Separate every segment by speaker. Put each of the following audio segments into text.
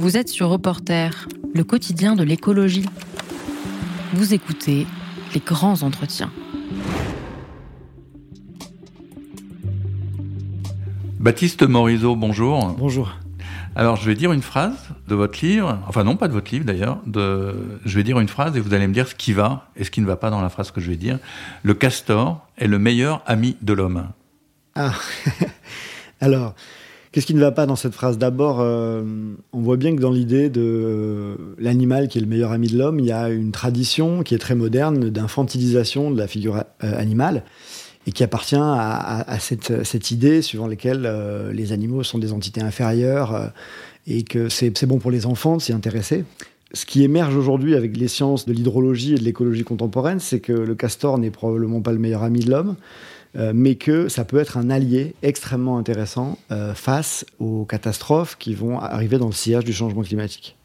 Speaker 1: Vous êtes sur Reporter, le quotidien de l'écologie. Vous écoutez les grands entretiens.
Speaker 2: Baptiste Morisot, bonjour.
Speaker 3: Bonjour.
Speaker 2: Alors, je vais dire une phrase de votre livre, enfin non, pas de votre livre d'ailleurs, de... je vais dire une phrase et vous allez me dire ce qui va et ce qui ne va pas dans la phrase que je vais dire. Le castor est le meilleur ami de l'homme.
Speaker 3: Ah, alors, qu'est-ce qui ne va pas dans cette phrase D'abord, euh, on voit bien que dans l'idée de l'animal qui est le meilleur ami de l'homme, il y a une tradition qui est très moderne d'infantilisation de la figure euh, animale et qui appartient à, cette, idée suivant laquelle euh, les animaux sont des entités inférieures et que c'est bon pour les enfants de s'y intéresser. Ce qui émerge aujourd'hui avec les sciences de l'hydrologie et de l'écologie contemporaine, c'est que le castor n'est probablement pas le meilleur ami de l'homme, euh, mais que ça peut être un allié extrêmement intéressant face aux catastrophes qui vont arriver dans le sillage du changement climatique.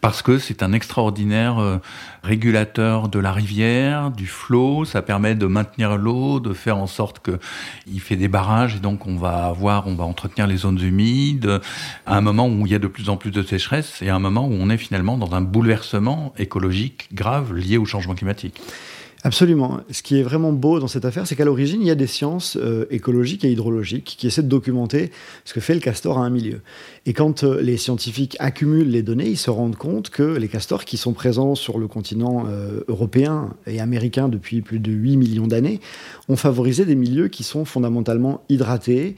Speaker 2: Parce que c'est un extraordinaire euh, régulateur de la rivière, du flot, ça permet de maintenir l'eau, de faire en sorte que il fait des barrages et donc on va avoir, on va entretenir les zones humides. À un moment où il y a de plus en plus de sécheresse et à un moment où on est finalement dans un bouleversement écologique grave lié au changement climatique.
Speaker 3: Absolument. Ce qui est vraiment beau dans cette affaire, c'est qu'à l'origine, il y a des sciences euh, écologiques et hydraulogiques qui essaient de documenter ce que fait le castor à un milieu. Et quand euh, les scientifiques accumulent les données, ils se rendent compte que les castors qui sont présents sur le continent euh, européen et américain depuis plus de 8 millions d'années ont favorisé des milieux qui sont fondamentalement hydratés,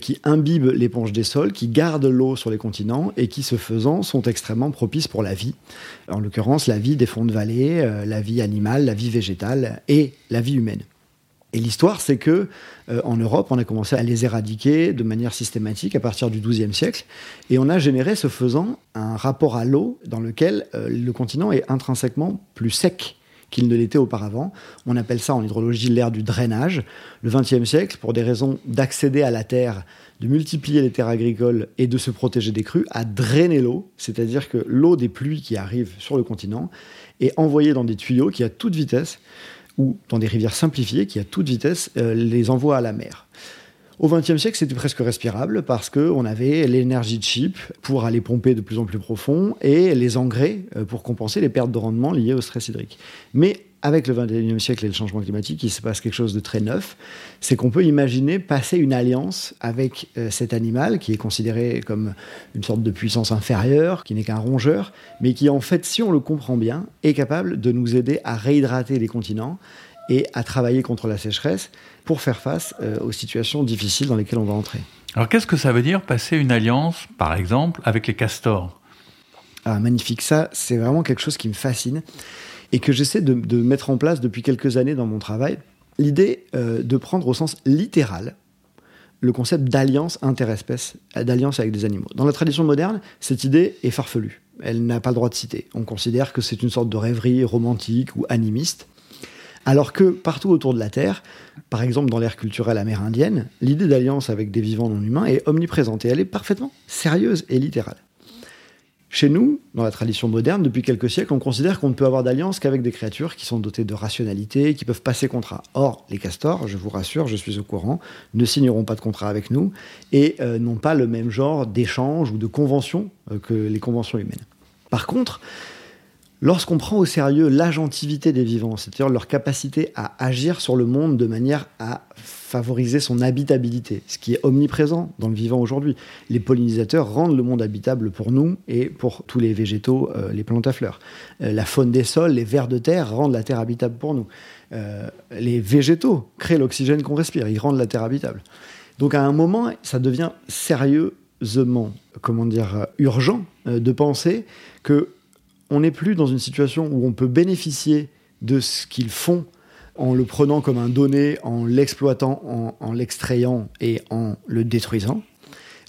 Speaker 3: qui imbibent l'éponge des sols, qui gardent l'eau sur les continents et qui, ce faisant, sont extrêmement propices pour la vie. En l'occurrence, la vie des fonds de vallée, euh, la vie animale, la vie végétale et la vie humaine. Et l'histoire, c'est que euh, en Europe, on a commencé à les éradiquer de manière systématique à partir du XIIe siècle, et on a généré, ce faisant, un rapport à l'eau dans lequel le continent est intrinsèquement plus sec qu'il ne l'était auparavant. On appelle ça en hydrologie l'ère du drainage. Le XXe siècle, pour des raisons d'accéder à la terre, de multiplier les terres agricoles et de se protéger des crues, a drainé l'eau, c'est-à-dire que l'eau des pluies qui arrivent sur le continent est envoyée dans des tuyaux qui, à toute vitesse, ou dans des rivières simplifiées qui, à toute vitesse, euh, les envoient à la mer. Au XXe siècle, c'était presque respirable parce qu'on avait l'énergie chip pour aller pomper de plus en plus profond et les engrais euh, pour compenser les pertes de rendement liées au stress hydrique. Mais avec le XXIe siècle et le changement climatique, il se passe quelque chose de très neuf. C'est qu'on peut imaginer passer une alliance avec euh, cet animal qui est considéré comme une sorte de puissance inférieure, qui n'est qu'un rongeur, mais qui en fait, si on le comprend bien, est capable de nous aider à réhydrater les continents et à travailler contre la sécheresse pour faire face euh, aux situations difficiles dans lesquelles on va entrer.
Speaker 2: Alors qu'est-ce que ça veut dire passer une alliance, par exemple, avec les castors?
Speaker 3: Ah, Magnifique, ça c'est vraiment quelque chose qui me fascine et que j'essaie de, mettre en place depuis quelques années dans mon travail. L'idée euh, de prendre au sens littéral le concept d'alliance interespèce, d'alliance avec des animaux. Dans la tradition moderne, cette idée est farfelue. Elle n'a pas le droit de citer. On considère que c'est une sorte de rêverie romantique ou animiste. Alors que partout autour de la Terre, par exemple dans l'ère culturelle amérindienne, l'idée d'alliance avec des vivants non humains est omniprésente et elle est parfaitement sérieuse et littérale. Chez nous, dans la tradition moderne, depuis quelques siècles, on considère qu'on ne peut avoir d'alliance qu'avec des créatures qui sont dotées de rationalité, qui peuvent passer contrat. Or, les castors, je vous rassure, je suis au courant, ne signeront pas de contrat avec nous et euh, n'ont pas le même genre d'échange ou de convention euh, que les conventions humaines. Par contre, Lorsqu'on prend au sérieux l'agentivité des vivants, c'est-à-dire leur capacité à agir sur le monde de manière à favoriser son habitabilité, ce qui est omniprésent dans le vivant aujourd'hui. Les pollinisateurs rendent le monde habitable pour nous et pour tous les végétaux, euh, les plantes à fleurs. Euh, la faune des sols, les vers de terre rendent la terre habitable pour nous. Euh, les végétaux créent l'oxygène qu'on respire, ils rendent la terre habitable. Donc à un moment, ça devient sérieusement, comment dire, urgent de penser que on n'est plus dans une situation où on peut bénéficier de ce qu'ils font en le prenant comme un donné, en l'exploitant, en, l'extrayant et en le détruisant,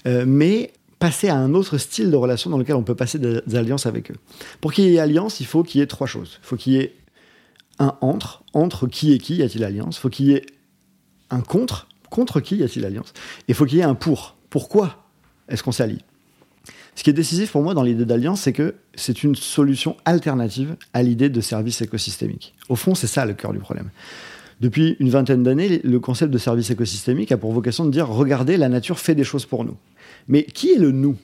Speaker 3: euh, mais passer à un autre style de relation dans lequel on peut passer des, alliances avec eux. Pour qu'il y ait alliance, il faut qu'il y ait trois choses. Il faut qu'il y ait un entre, entre qui et qui y a-t-il alliance? Il faut qu'il y ait un contre, contre qui y a-t-il alliance? Et il faut qu'il y ait un pour. Pourquoi est-ce qu'on s'allie? Ce qui est décisif pour moi dans l'idée d'alliance, c'est que c'est une solution alternative à l'idée de service écosystémique. Au fond, c'est ça le cœur du problème. Depuis une vingtaine d'années, le concept de service écosystémique a pour vocation de dire regardez, la nature fait des choses pour nous. Mais qui est le nous?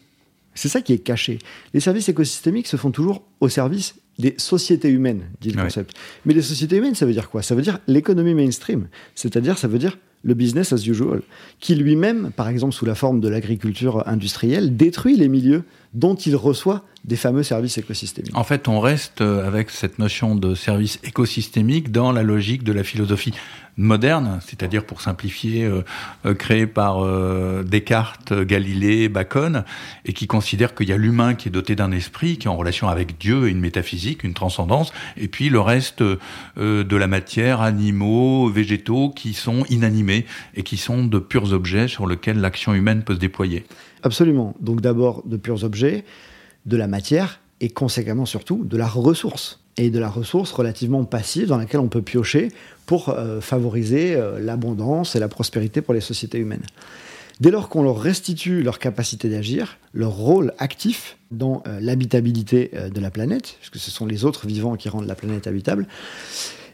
Speaker 3: C'est ça qui est caché. Les services écosystémiques se font toujours au service des sociétés humaines, dit le concept. Mais les sociétés humaines, ça veut dire quoi? Ça veut dire l'économie mainstream. C'est-à-dire, ça veut dire le business as usual, qui lui-même, par exemple sous la forme de l'agriculture industrielle, détruit les milieux dont il reçoit des fameux services écosystémiques.
Speaker 2: En fait, on reste euh, avec cette notion de service écosystémique dans la logique de la philosophie moderne, c'est-à-dire pour simplifier, euh, euh, créée par Descartes, Galilée, Bacon, et qui considère qu'il y a l'humain qui est doté d'un esprit, qui est en relation avec Dieu et une métaphysique, une transcendance, et puis le reste de la matière, animaux, végétaux, qui sont inanimés et qui sont de purs objets sur lesquels l'action humaine peut se déployer.
Speaker 3: Absolument. Donc d'abord de purs objets, de la matière et conséquemment surtout de la ressource. Et de la ressource relativement passive dans laquelle on peut piocher pour euh, favoriser euh, l'abondance et la prospérité pour les sociétés humaines. Dès lors qu'on leur restitue leur capacité d'agir, leur rôle actif dans euh, l'habitabilité de la planète, puisque ce sont les autres vivants qui rendent la planète habitable,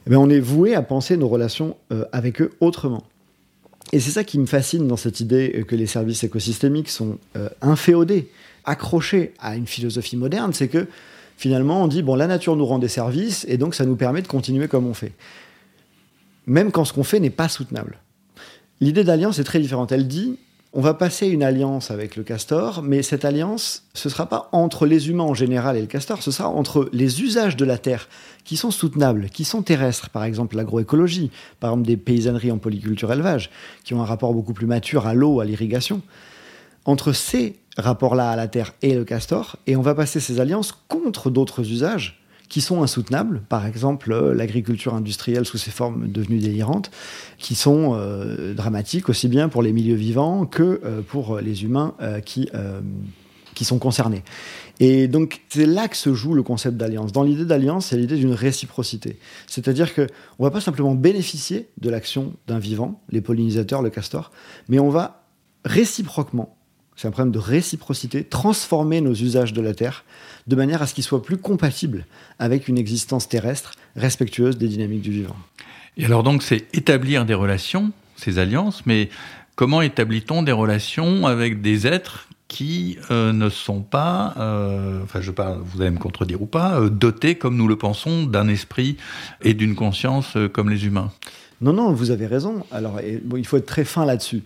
Speaker 3: eh on est voué à penser nos relations avec eux autrement. Et c'est ça qui me fascine dans cette idée que les services écosystémiques sont inféodés, accrochés à une philosophie moderne, c'est que finalement on dit, bon, la nature nous rend des services et donc ça nous permet de continuer comme on fait. Même quand ce qu'on fait n'est pas soutenable. L'idée d'alliance est très différente. Elle dit, on va passer une alliance avec le castor, mais cette alliance, ce ne sera pas entre les humains en général et le castor, ce sera entre les usages de la terre qui sont soutenables, qui sont terrestres, par exemple l'agroécologie, par exemple des paysanneries en polyculture élevage, qui ont un rapport beaucoup plus mature à l'eau, à l'irrigation. Entre ces rapports-là à la terre et le castor, et on va passer ces alliances contre d'autres usages qui sont insoutenables, par exemple euh, l'agriculture industrielle sous ses formes devenues délirantes, qui sont euh, dramatiques aussi bien pour les milieux vivants que euh, pour les humains qui, qui sont concernés. Et donc c'est là que se joue le concept d'alliance. Dans l'idée d'alliance, c'est l'idée d'une réciprocité. C'est-à-dire qu'on ne va pas simplement bénéficier de l'action d'un vivant, les pollinisateurs, le castor, mais on va réciproquement c'est un problème de réciprocité, transformer nos usages de la Terre de manière à ce qu'ils soient plus compatibles avec une existence terrestre respectueuse des dynamiques du vivant.
Speaker 2: Et alors donc c'est établir des relations, ces alliances, mais comment établit-on des relations avec des êtres qui euh, ne sont pas, euh, enfin je parle, vous allez me contredire ou pas, euh, dotés comme nous le pensons d'un esprit et d'une conscience comme les humains?
Speaker 3: Non, non, vous avez raison. Alors il faut être très fin là-dessus.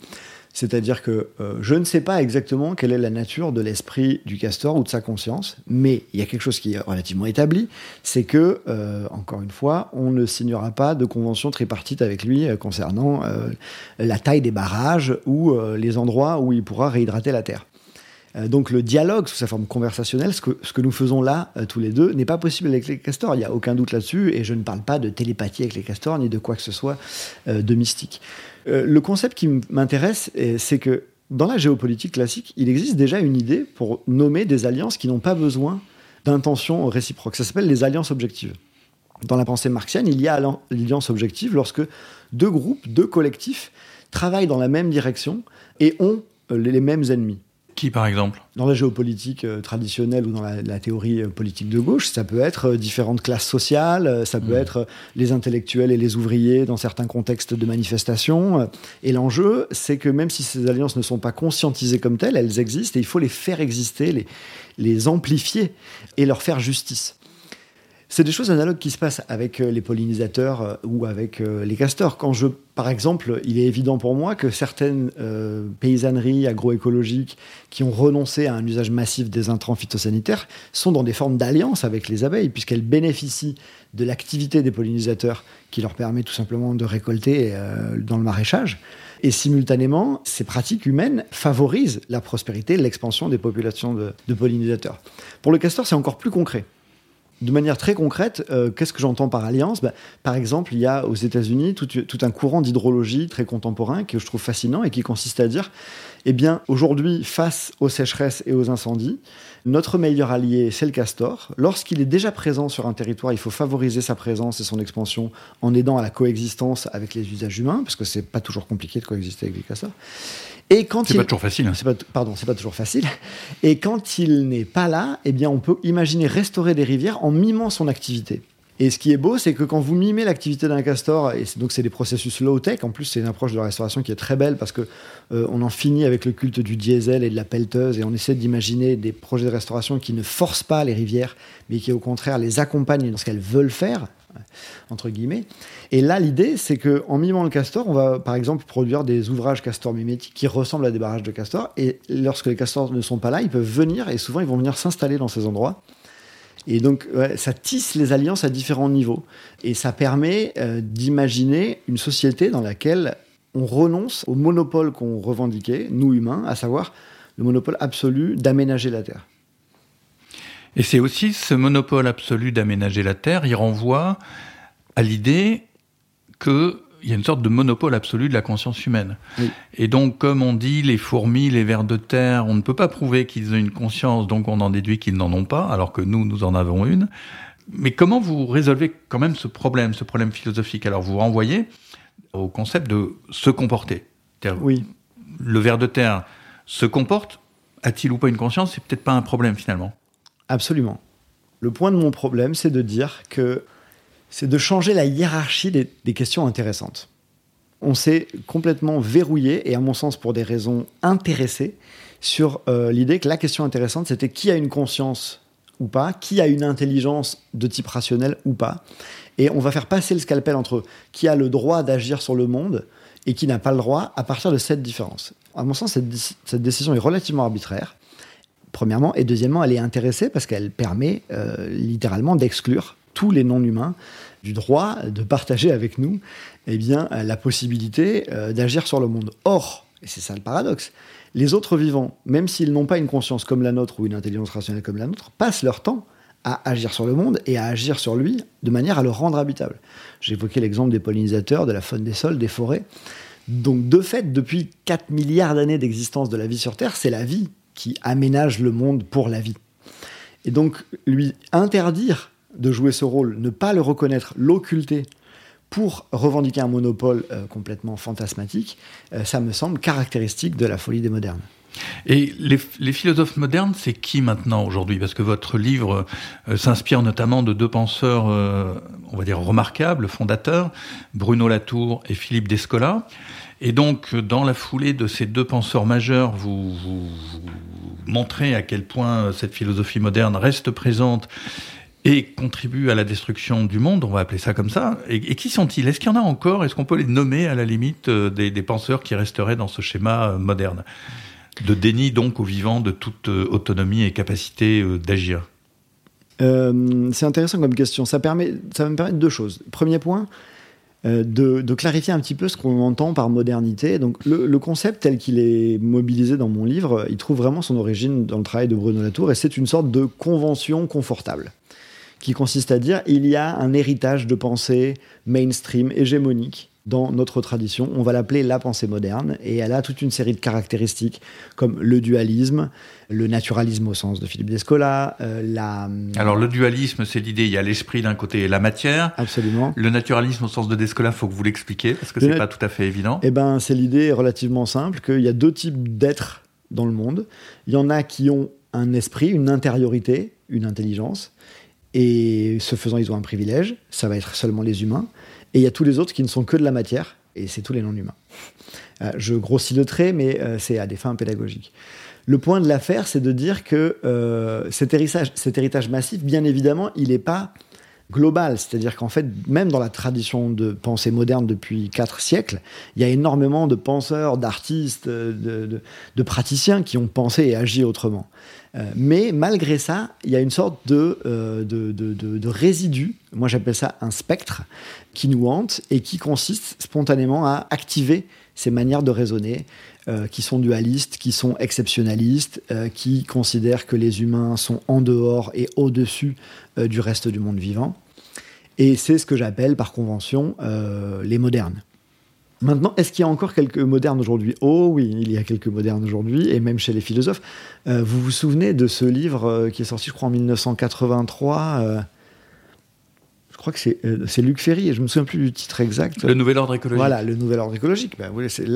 Speaker 3: C'est-à-dire que euh, je ne sais pas exactement quelle est la nature de l'esprit du castor ou de sa conscience, mais il y a quelque chose qui est relativement établi, c'est que, euh, encore une fois, on ne signera pas de convention tripartite avec lui euh, concernant la taille des barrages ou les endroits où il pourra réhydrater la terre. Donc le dialogue sous sa forme conversationnelle, ce que, ce que nous faisons là tous les deux, n'est pas possible avec les castors. Il n'y a aucun doute là-dessus, et je ne parle pas de télépathie avec les castors ni de quoi que ce soit de mystique. Euh, le concept qui m'intéresse, c'est que dans la géopolitique classique, il existe déjà une idée pour nommer des alliances qui n'ont pas besoin d'intentions réciproques. Ça s'appelle les alliances objectives. Dans la pensée marxienne, il y a l'alliance objective lorsque deux groupes, deux collectifs travaillent dans la même direction et ont euh, les mêmes ennemis.
Speaker 2: Qui, par exemple?
Speaker 3: Dans la géopolitique euh, traditionnelle ou dans la, théorie euh, politique de gauche, ça peut être euh, différentes classes sociales, ça peut mmh. être les intellectuels et les ouvriers dans certains contextes de manifestation. Et l'enjeu, c'est que même si ces alliances ne sont pas conscientisées comme telles, elles existent et il faut les faire exister, les, les amplifier et leur faire justice. C'est des choses analogues qui se passent avec euh, les pollinisateurs euh, ou avec euh, les castors. Quand je, par exemple, il est évident pour moi que certaines paysanneries agroécologiques qui ont renoncé à un usage massif des intrants phytosanitaires sont dans des formes d'alliance avec les abeilles, puisqu'elles bénéficient de l'activité des pollinisateurs qui leur permet tout simplement de récolter dans le maraîchage. Et simultanément, ces pratiques humaines favorisent la prospérité, l'expansion des populations de, de pollinisateurs. Pour le castor, c'est encore plus concret de manière très concrète, euh, qu'est-ce que j'entends par alliance? Bah, Par exemple, il y a aux États-Unis tout, un courant d'hydrologie très contemporain que je trouve fascinant et qui consiste à dire eh bien, aujourd'hui, face aux sécheresses et aux incendies, notre meilleur allié, c'est le castor. Lorsqu'il est déjà présent sur un territoire, il faut favoriser sa présence et son expansion en aidant à la coexistence avec les usages humains, parce que c'est pas toujours compliqué de coexister avec les castors.
Speaker 2: Et quand c'est pas toujours facile. Hein.
Speaker 3: Pas, pardon, c'est pas toujours facile. Et quand il n'est pas là, eh bien, on peut imaginer restaurer des rivières en mimant son activité. Et ce qui est beau, c'est que quand vous mimez l'activité d'un castor, et donc c'est des processus low-tech, en plus c'est une approche de restauration qui est très belle parce que euh, on en finit avec le culte du diesel et de la pelleteuse et on essaie d'imaginer des projets de restauration qui ne forcent pas les rivières, mais qui au contraire les accompagnent dans ce qu'elles veulent faire, entre guillemets. Et là, l'idée, c'est que en mimant le castor, on va par exemple produire des ouvrages castor mimétiques qui ressemblent à des barrages de castor. Et lorsque les castors ne sont pas là, ils peuvent venir et souvent ils vont venir s'installer dans ces endroits. Et donc, ça tisse les alliances à différents niveaux. Et ça permet euh, d'imaginer une société dans laquelle on renonce au monopole qu'on revendiquait, nous humains, à savoir le monopole absolu d'aménager la Terre.
Speaker 2: Et c'est aussi ce monopole absolu d'aménager la Terre, il renvoie à l'idée que il y a une sorte de monopole absolu de la conscience humaine. Et donc, comme on dit, les fourmis, les vers de terre, on ne peut pas prouver qu'ils ont une conscience, donc on en déduit qu'ils n'en ont pas, alors que nous, nous en avons une. Mais comment vous résolvez quand même ce problème, ce problème philosophique? Alors, vous renvoyez au concept de se comporter.
Speaker 3: Oui.
Speaker 2: Le ver de terre se comporte, a-t-il ou pas une conscience? C'est peut-être pas un problème finalement.
Speaker 3: Absolument. Le point de mon problème, c'est de dire que c'est de changer la hiérarchie des, questions intéressantes. On s'est complètement verrouillé, et à mon sens pour des raisons intéressées, sur euh, l'idée que la question intéressante, c'était qui a une conscience ou pas, qui a une intelligence de type rationnel ou pas. Et on va faire passer le scalpel entre qui a le droit d'agir sur le monde et qui n'a pas le droit à partir de cette différence. À mon sens, cette, décision est relativement arbitraire, premièrement, et deuxièmement, elle est intéressée parce qu'elle permet euh, littéralement d'exclure tous les non-humains du droit de partager avec nous eh bien, la possibilité euh, d'agir sur le monde. Or, et c'est ça le paradoxe, les autres vivants, même s'ils n'ont pas une conscience comme la nôtre ou une intelligence rationnelle comme la nôtre, passent leur temps à agir sur le monde et à agir sur lui de manière à le rendre habitable. J'évoquais l'exemple des pollinisateurs, de la faune des sols, des forêts. Donc de fait, depuis 4 milliards d'années d'existence de la vie sur Terre, c'est la vie qui aménage le monde pour la vie. Et donc lui interdire de jouer ce rôle, ne pas le reconnaître, l'occulter pour revendiquer un monopole euh, complètement fantasmatique, euh, ça me semble caractéristique de la folie des modernes.
Speaker 2: Et les, philosophes modernes, c'est qui maintenant aujourd'hui? Parce que votre livre euh, s'inspire notamment de deux penseurs, on va dire, remarquables, fondateurs, Bruno Latour et Philippe Descola. Et donc, dans la foulée de ces deux penseurs majeurs, vous, vous montrez à quel point cette philosophie moderne reste présente et contribuent à la destruction du monde, on va appeler ça comme ça. Et, qui sont-ils? Est-ce qu'il y en a encore? Est-ce qu'on peut les nommer à la limite euh, des, penseurs qui resteraient dans ce schéma euh, moderne? De déni donc aux vivants de toute euh, autonomie et capacité d'agir?
Speaker 3: C'est intéressant comme question. Ça, permet, ça va me permettre deux choses. Premier point, de, clarifier un petit peu ce qu'on entend par modernité. Donc, le, le concept tel qu'il est mobilisé dans mon livre, il trouve vraiment son origine dans le travail de Bruno Latour et c'est une sorte de convention confortable qui consiste à dire il y a un héritage de pensée mainstream, hégémonique dans notre tradition. On va l'appeler la pensée moderne et elle a toute une série de caractéristiques comme le dualisme, le naturalisme au sens de Philippe Descola, euh, la...
Speaker 2: Alors le dualisme, c'est l'idée, il y a l'esprit d'un côté et la matière.
Speaker 3: Absolument.
Speaker 2: Le naturalisme au sens de Descola, faut que vous l'expliquiez parce que c'est pas tout à fait évident.
Speaker 3: Eh ben, c'est l'idée relativement simple qu'il y a deux types d'êtres dans le monde. Il y en a qui ont un esprit, une intériorité, une intelligence, et ce faisant, ils ont un privilège, ça va être seulement les humains. Et il y a tous les autres qui ne sont que de la matière, et c'est tous les non-humains. Euh, je grossis le trait, mais euh, c'est à des fins pédagogiques. Le point de l'affaire, c'est de dire que euh, cet, héritage, cet héritage massif, bien évidemment, il n'est pas global. C'est-à-dire qu'en fait, même dans la tradition de pensée moderne depuis quatre siècles, il y a énormément de penseurs, d'artistes, de, praticiens qui ont pensé et agi autrement. Euh, mais malgré ça, il y a une sorte de, euh, de, résidu, moi j'appelle ça un spectre, qui nous hante et qui consiste spontanément à activer ces manières de raisonner, euh, qui sont dualistes, qui sont exceptionnalistes, qui considèrent que les humains sont en dehors et au-dessus du reste du monde vivant. Et c'est ce que j'appelle par convention les modernes. Maintenant, est-ce qu'il y a encore quelques modernes aujourd'hui? Oh oui, il y a quelques modernes aujourd'hui, et même chez les philosophes. Euh, vous vous souvenez de ce livre euh, qui est sorti, je crois, en 1983 euh, Je crois que c'est Luc Ferry, et je me souviens plus du titre exact.
Speaker 2: Le Nouvel Ordre écologique.
Speaker 3: Voilà, le Nouvel Ordre écologique. Ben, c'est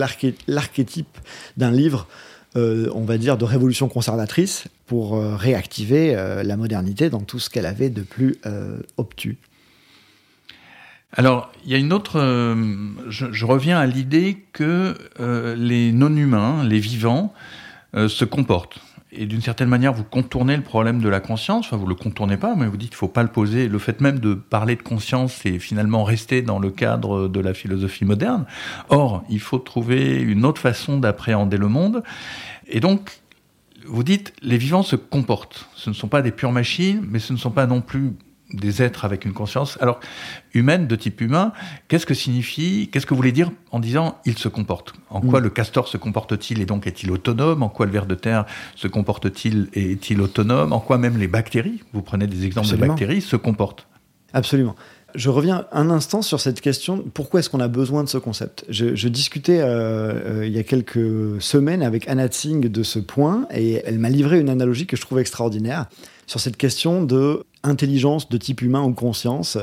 Speaker 3: l'archétype d'un livre, on va dire, de révolution conservatrice pour réactiver la modernité dans tout ce qu'elle avait de plus obtus.
Speaker 2: Alors, il y a une autre. Euh, je, reviens à l'idée que euh, les non-humains, les vivants, euh, se comportent. Et d'une certaine manière, vous contournez le problème de la conscience. Enfin, vous le contournez pas, mais vous dites qu'il faut pas le poser. Le fait même de parler de conscience, c'est finalement rester dans le cadre de la philosophie moderne. Or, il faut trouver une autre façon d'appréhender le monde. Et donc, vous dites, les vivants se comportent. Ce ne sont pas des pures machines, mais ce ne sont pas non plus des êtres avec une conscience. Alors, humaine, de type humain, qu'est-ce que signifie, qu'est-ce que vous voulez dire en disant il se comporte En quoi mm. le castor se comporte-t-il et donc est-il autonome? En quoi le ver de terre se comporte-t-il et est-il autonome? En quoi même les bactéries, vous prenez des exemples de bactéries, se comportent?
Speaker 3: Absolument. Je reviens un instant sur cette question. Pourquoi est-ce qu'on a besoin de ce concept? Je, discutais euh, euh, il y a quelques semaines avec Anna Tsing de ce point et elle m'a livré une analogie que je trouve extraordinaire sur cette question de intelligence de type humain ou conscience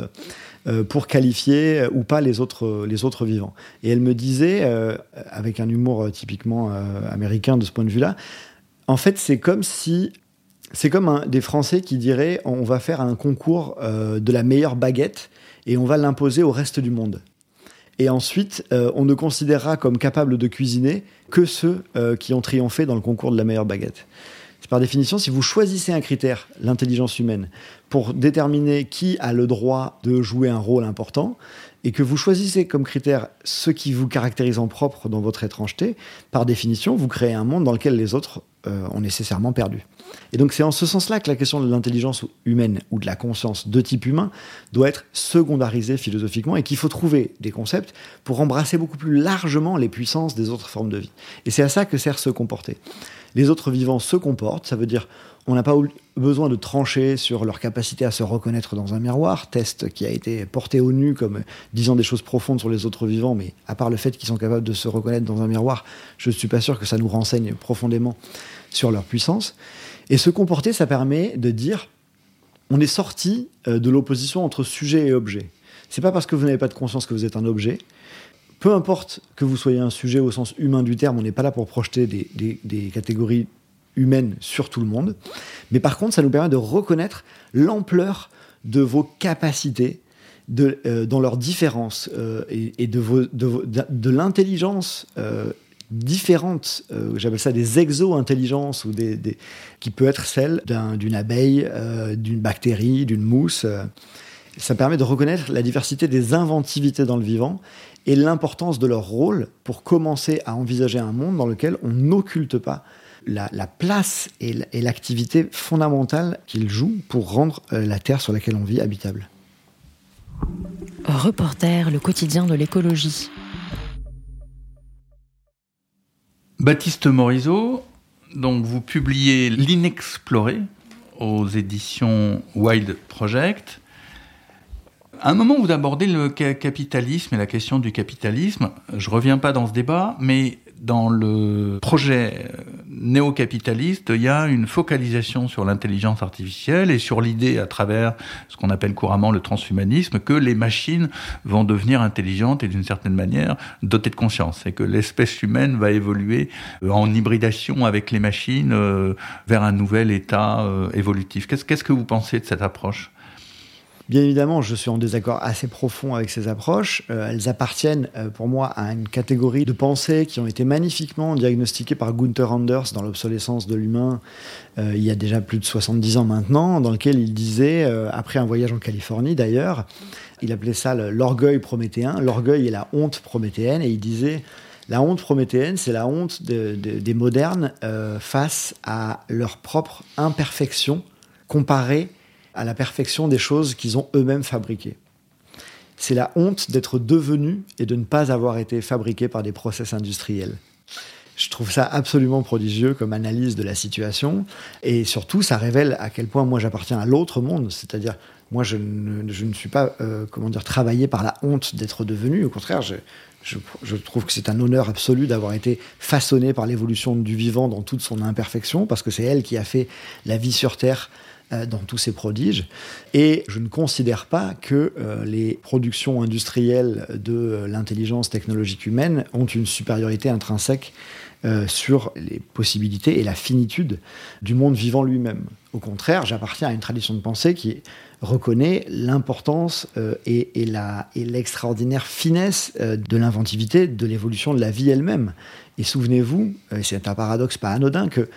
Speaker 3: euh, pour qualifier ou pas les autres, les autres vivants. Et elle me disait, avec un humour typiquement américain de ce point de vue-là, en fait, c'est comme si c'est comme des Français qui diraient on va faire un concours de la meilleure baguette et on va l'imposer au reste du monde. Et ensuite, euh, on ne considérera comme capable de cuisiner que ceux euh, qui ont triomphé dans le concours de la meilleure baguette. Par définition, si vous choisissez un critère, l'intelligence humaine, pour déterminer qui a le droit de jouer un rôle important, et que vous choisissez comme critère ce qui vous caractérise en propre dans votre étrangeté, par définition, vous créez un monde dans lequel les autres euh, ont nécessairement perdu. Et donc c'est en ce sens-là que la question de l'intelligence humaine ou de la conscience de type humain doit être secondarisée philosophiquement et qu'il faut trouver des concepts pour embrasser beaucoup plus largement les puissances des autres formes de vie. Et c'est à ça que sert se comporter. Les autres vivants se comportent, ça veut dire on n'a pas besoin de trancher sur leur capacité à se reconnaître dans un miroir, test qui a été porté au nu comme disant des choses profondes sur les autres vivants, mais à part le fait qu'ils sont capables de se reconnaître dans un miroir, je ne suis pas sûr que ça nous renseigne profondément sur leur puissance. Et se comporter, ça permet de dire on est sorti euh, de l'opposition entre sujet et objet. C'est pas parce que vous n'avez pas de conscience que vous êtes un objet. Peu importe que vous soyez un sujet au sens humain du terme, on n'est pas là pour projeter des, catégories humaines sur tout le monde. Mais par contre, ça nous permet de reconnaître l'ampleur de vos capacités, de, euh, dans leurs différences euh, et, de, de, l'intelligence différentes, euh, j'appelle ça des exo-intelligences, ou des, qui peut être celle d'une abeille, euh, d'une bactérie, d'une mousse. Ça permet de reconnaître la diversité des inventivités dans le vivant et l'importance de leur rôle pour commencer à envisager un monde dans lequel on n'occulte pas la, place et l'activité fondamentale qu'ils jouent pour rendre euh, la Terre sur laquelle on vit habitable.
Speaker 1: Reporter, le quotidien de l'écologie.
Speaker 2: Baptiste Morisot, donc vous publiez L'inexploré aux éditions Wild Project. À un moment, vous abordez le capitalisme et la question du capitalisme. Je reviens pas dans ce débat, mais dans le projet néo-capitaliste, il y a une focalisation sur l'intelligence artificielle et sur l'idée, à travers ce qu'on appelle couramment le transhumanisme, que les machines vont devenir intelligentes et d'une certaine manière dotées de conscience, et que l'espèce humaine va évoluer euh, en hybridation avec les machines euh, vers un nouvel état euh, évolutif. Qu'est-ce que vous pensez de cette approche?
Speaker 3: Bien évidemment, je suis en désaccord assez profond avec ces approches. Euh, elles appartiennent euh, pour moi à une catégorie de pensées qui ont été magnifiquement diagnostiquées par Gunther Anders dans l'obsolescence de l'humain euh, il y a déjà plus de 70 ans maintenant, dans lequel il disait, après un voyage en Californie d'ailleurs, il appelait ça l'orgueil prométhéen, l'orgueil et la honte prométhéenne, et il disait... La honte prométhéenne, c'est la honte des modernes face à leur propre imperfection comparée à la perfection des choses qu'ils ont eux-mêmes fabriquées. C'est la honte d'être devenu et de ne pas avoir été fabriqué par des process industriels. Je trouve ça absolument prodigieux comme analyse de la situation. Et surtout, ça révèle à quel point moi j'appartiens à l'autre monde. C'est-à-dire, moi je ne, suis pas, euh, comment dire, travaillé par la honte d'être devenu. Au contraire, je, je trouve que c'est un honneur absolu d'avoir été façonné par l'évolution du vivant dans toute son imperfection, parce que c'est elle qui a fait la vie sur Terre dans tous ces prodiges. Et je ne considère pas que euh, les productions industrielles de l'intelligence technologique humaine ont une supériorité intrinsèque sur les possibilités et la finitude du monde vivant lui-même. Au contraire, j'appartiens à une tradition de pensée qui reconnaît l'importance et l'extraordinaire finesse de l'inventivité, de l'évolution de la vie elle-même. Et souvenez-vous, c'est un paradoxe pas anodin, que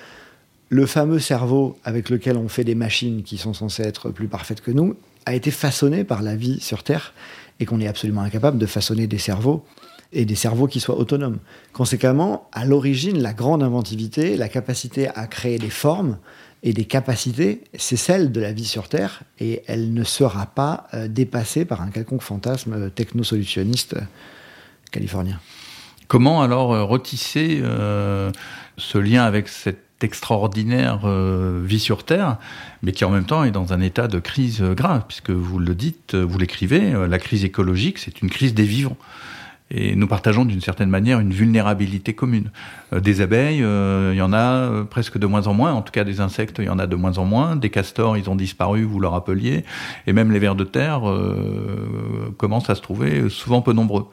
Speaker 3: le fameux cerveau avec lequel on fait des machines qui sont censées être plus parfaites que nous a été façonné par la vie sur Terre et qu'on est absolument incapable de façonner des cerveaux et des cerveaux qui soient autonomes. Conséquemment, à l'origine, la grande inventivité, la capacité à créer des formes et des capacités, c'est celle de la vie sur Terre et elle ne sera pas euh, dépassée par un quelconque fantasme technosolutionniste californien.
Speaker 2: Comment alors euh, retisser euh, ce lien avec cette extraordinaire euh, vie sur Terre, mais qui en même temps est dans un état de crise grave, puisque vous le dites, vous l'écrivez, euh, la crise écologique, c'est une crise des vivants. Et nous partageons d'une certaine manière une vulnérabilité commune. Euh, des abeilles, il y en a presque de moins en moins, en tout cas des insectes, il y en a de moins en moins. Des castors, ils ont disparu, vous le rappeliez. Et même les vers de terre commencent à se trouver souvent peu nombreux.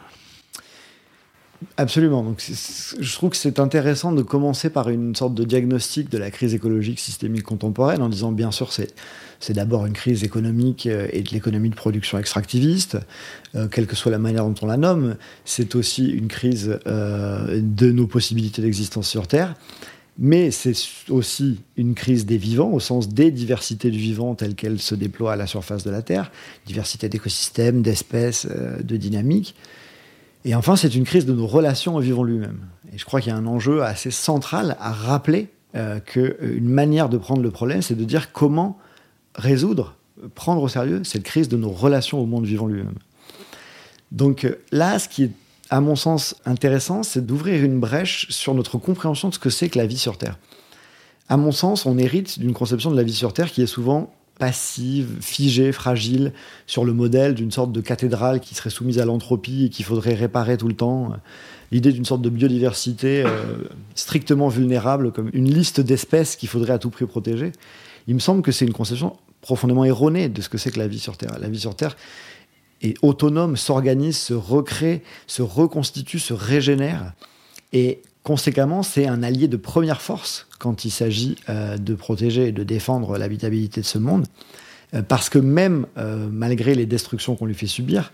Speaker 3: Absolument. Donc, je trouve que c'est intéressant de commencer par une sorte de diagnostic de la crise écologique systémique contemporaine en disant, bien sûr, c'est, d'abord une crise économique euh, et de l'économie de production extractiviste, euh, quelle que soit la manière dont on la nomme. C'est aussi une crise euh, de nos possibilités d'existence sur Terre. Mais c'est aussi une crise des vivants, au sens des diversités du vivant telles qu'elles se déploient à la surface de la Terre, diversité d'écosystèmes, d'espèces, de dynamiques. Et enfin, c'est une crise de nos relations au vivant lui-même. Et je crois qu'il y a un enjeu assez central à rappeler euh, qu'une manière de prendre le problème, c'est de dire comment résoudre, prendre au sérieux cette crise de nos relations au monde vivant lui-même. Donc euh, là, ce qui est, à mon sens, intéressant, c'est d'ouvrir une brèche sur notre compréhension de ce que c'est que la vie sur Terre. À mon sens, on hérite d'une conception de la vie sur Terre qui est souvent passive, figée, fragile, sur le modèle d'une sorte de cathédrale qui serait soumise à l'entropie et qu'il faudrait réparer tout le temps. L'idée d'une sorte de biodiversité euh, strictement vulnérable, comme une liste d'espèces qu'il faudrait à tout prix protéger. Il me semble que c'est une conception profondément erronée de ce que c'est que la vie sur Terre. La vie sur Terre est autonome, s'organise, se recrée, se reconstitue, se régénère. Et Conséquemment, c'est un allié de première force quand il s'agit euh, de protéger et de défendre l'habitabilité de ce monde. Euh, parce que même euh, malgré les destructions qu'on lui fait subir,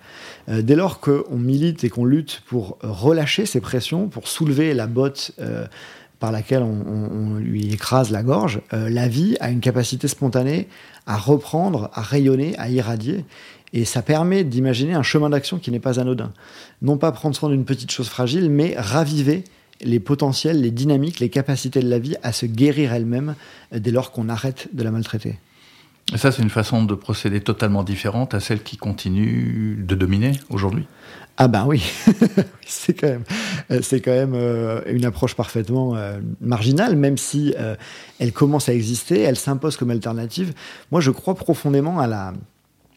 Speaker 3: dès lors qu'on milite et qu'on lutte pour relâcher ces pressions, pour soulever la botte par laquelle on, lui écrase la gorge, la vie a une capacité spontanée à reprendre, à rayonner, à irradier. Et ça permet d'imaginer un chemin d'action qui n'est pas anodin. Non pas prendre soin d'une petite chose fragile, mais raviver les potentiels, les dynamiques, les capacités de la vie à se guérir elle-même euh, dès lors qu'on arrête de la maltraiter.
Speaker 2: Et ça, c'est une façon de procéder totalement différente à celle qui continue de dominer aujourd'hui?
Speaker 3: Ah ben oui, c'est quand même, euh, c'est quand même euh, une approche parfaitement marginale, même si elle commence à exister, elle s'impose comme alternative. Moi, je crois profondément à la,